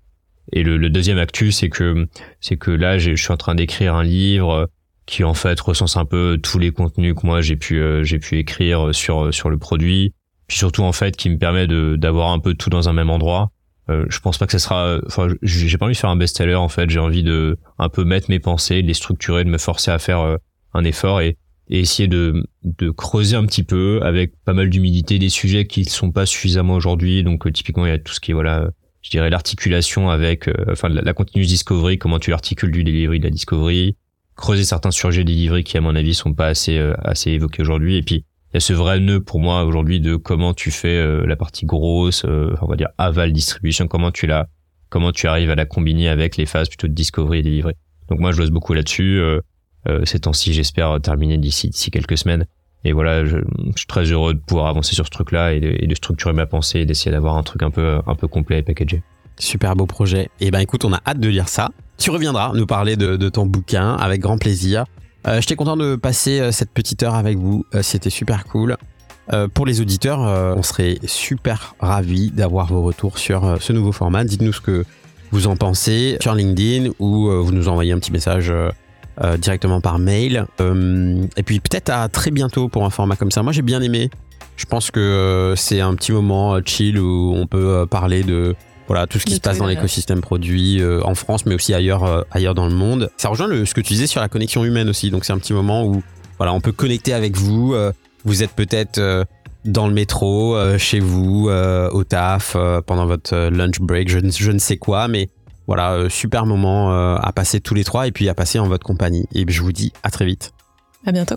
Et le, le deuxième actu, c'est que c'est que là, je suis en train d'écrire un livre qui en fait recense un peu tous les contenus que moi j'ai pu euh, j'ai pu écrire sur sur le produit puis surtout en fait qui me permet de d'avoir un peu tout dans un même endroit euh, je pense pas que ça sera enfin j'ai pas envie de faire un best-seller en fait j'ai envie de un peu mettre mes pensées de les structurer de me forcer à faire euh, un effort et, et essayer de de creuser un petit peu avec pas mal d'humilité des sujets qui ne sont pas suffisamment aujourd'hui. Donc typiquement il y a tout ce qui est voilà je dirais l'articulation avec enfin la, la continuous discovery comment tu articules du delivery de la discovery creuser certains sujets delivery qui à mon avis sont pas assez euh, assez évoqués aujourd'hui. Et puis il y a ce vrai nœud pour moi aujourd'hui de comment tu fais euh, la partie grosse euh, on va dire aval distribution comment tu la comment tu arrives à la combiner avec les phases plutôt de discovery et delivery. Donc moi je bosse beaucoup là-dessus ces temps-ci j'espère terminer d'ici quelques semaines et voilà je, suis très heureux de pouvoir avancer sur ce truc là et de, structurer ma pensée et d'essayer d'avoir un truc un peu un peu complet et packagé Super beau projet. Et eh ben écoute, on a hâte de lire ça. Tu reviendras nous parler de, ton bouquin avec grand plaisir. Euh, J'étais content de passer euh, cette petite heure avec vous. Euh, c'était super cool. Euh, pour les auditeurs, on serait super ravis d'avoir vos retours sur ce nouveau format. Dites-nous ce que vous en pensez sur LinkedIn ou vous nous envoyez un petit message directement par mail. et puis peut-être à très bientôt pour un format comme ça. Moi j'ai bien aimé. Je pense que c'est un petit moment chill où on peut parler de voilà, tout ce qui se passe dans l'écosystème produit euh, en France, mais aussi ailleurs, euh, ailleurs dans le monde. Ça rejoint le, ce que tu disais sur la connexion humaine aussi. Donc c'est un petit moment où voilà, on peut connecter avec vous. Euh, vous êtes peut-être dans le métro, chez vous, au taf, pendant votre lunch break, je, je, ne sais quoi, mais voilà, super moment à passer tous les trois et puis à passer en votre compagnie. Et je vous dis à très vite. À bientôt.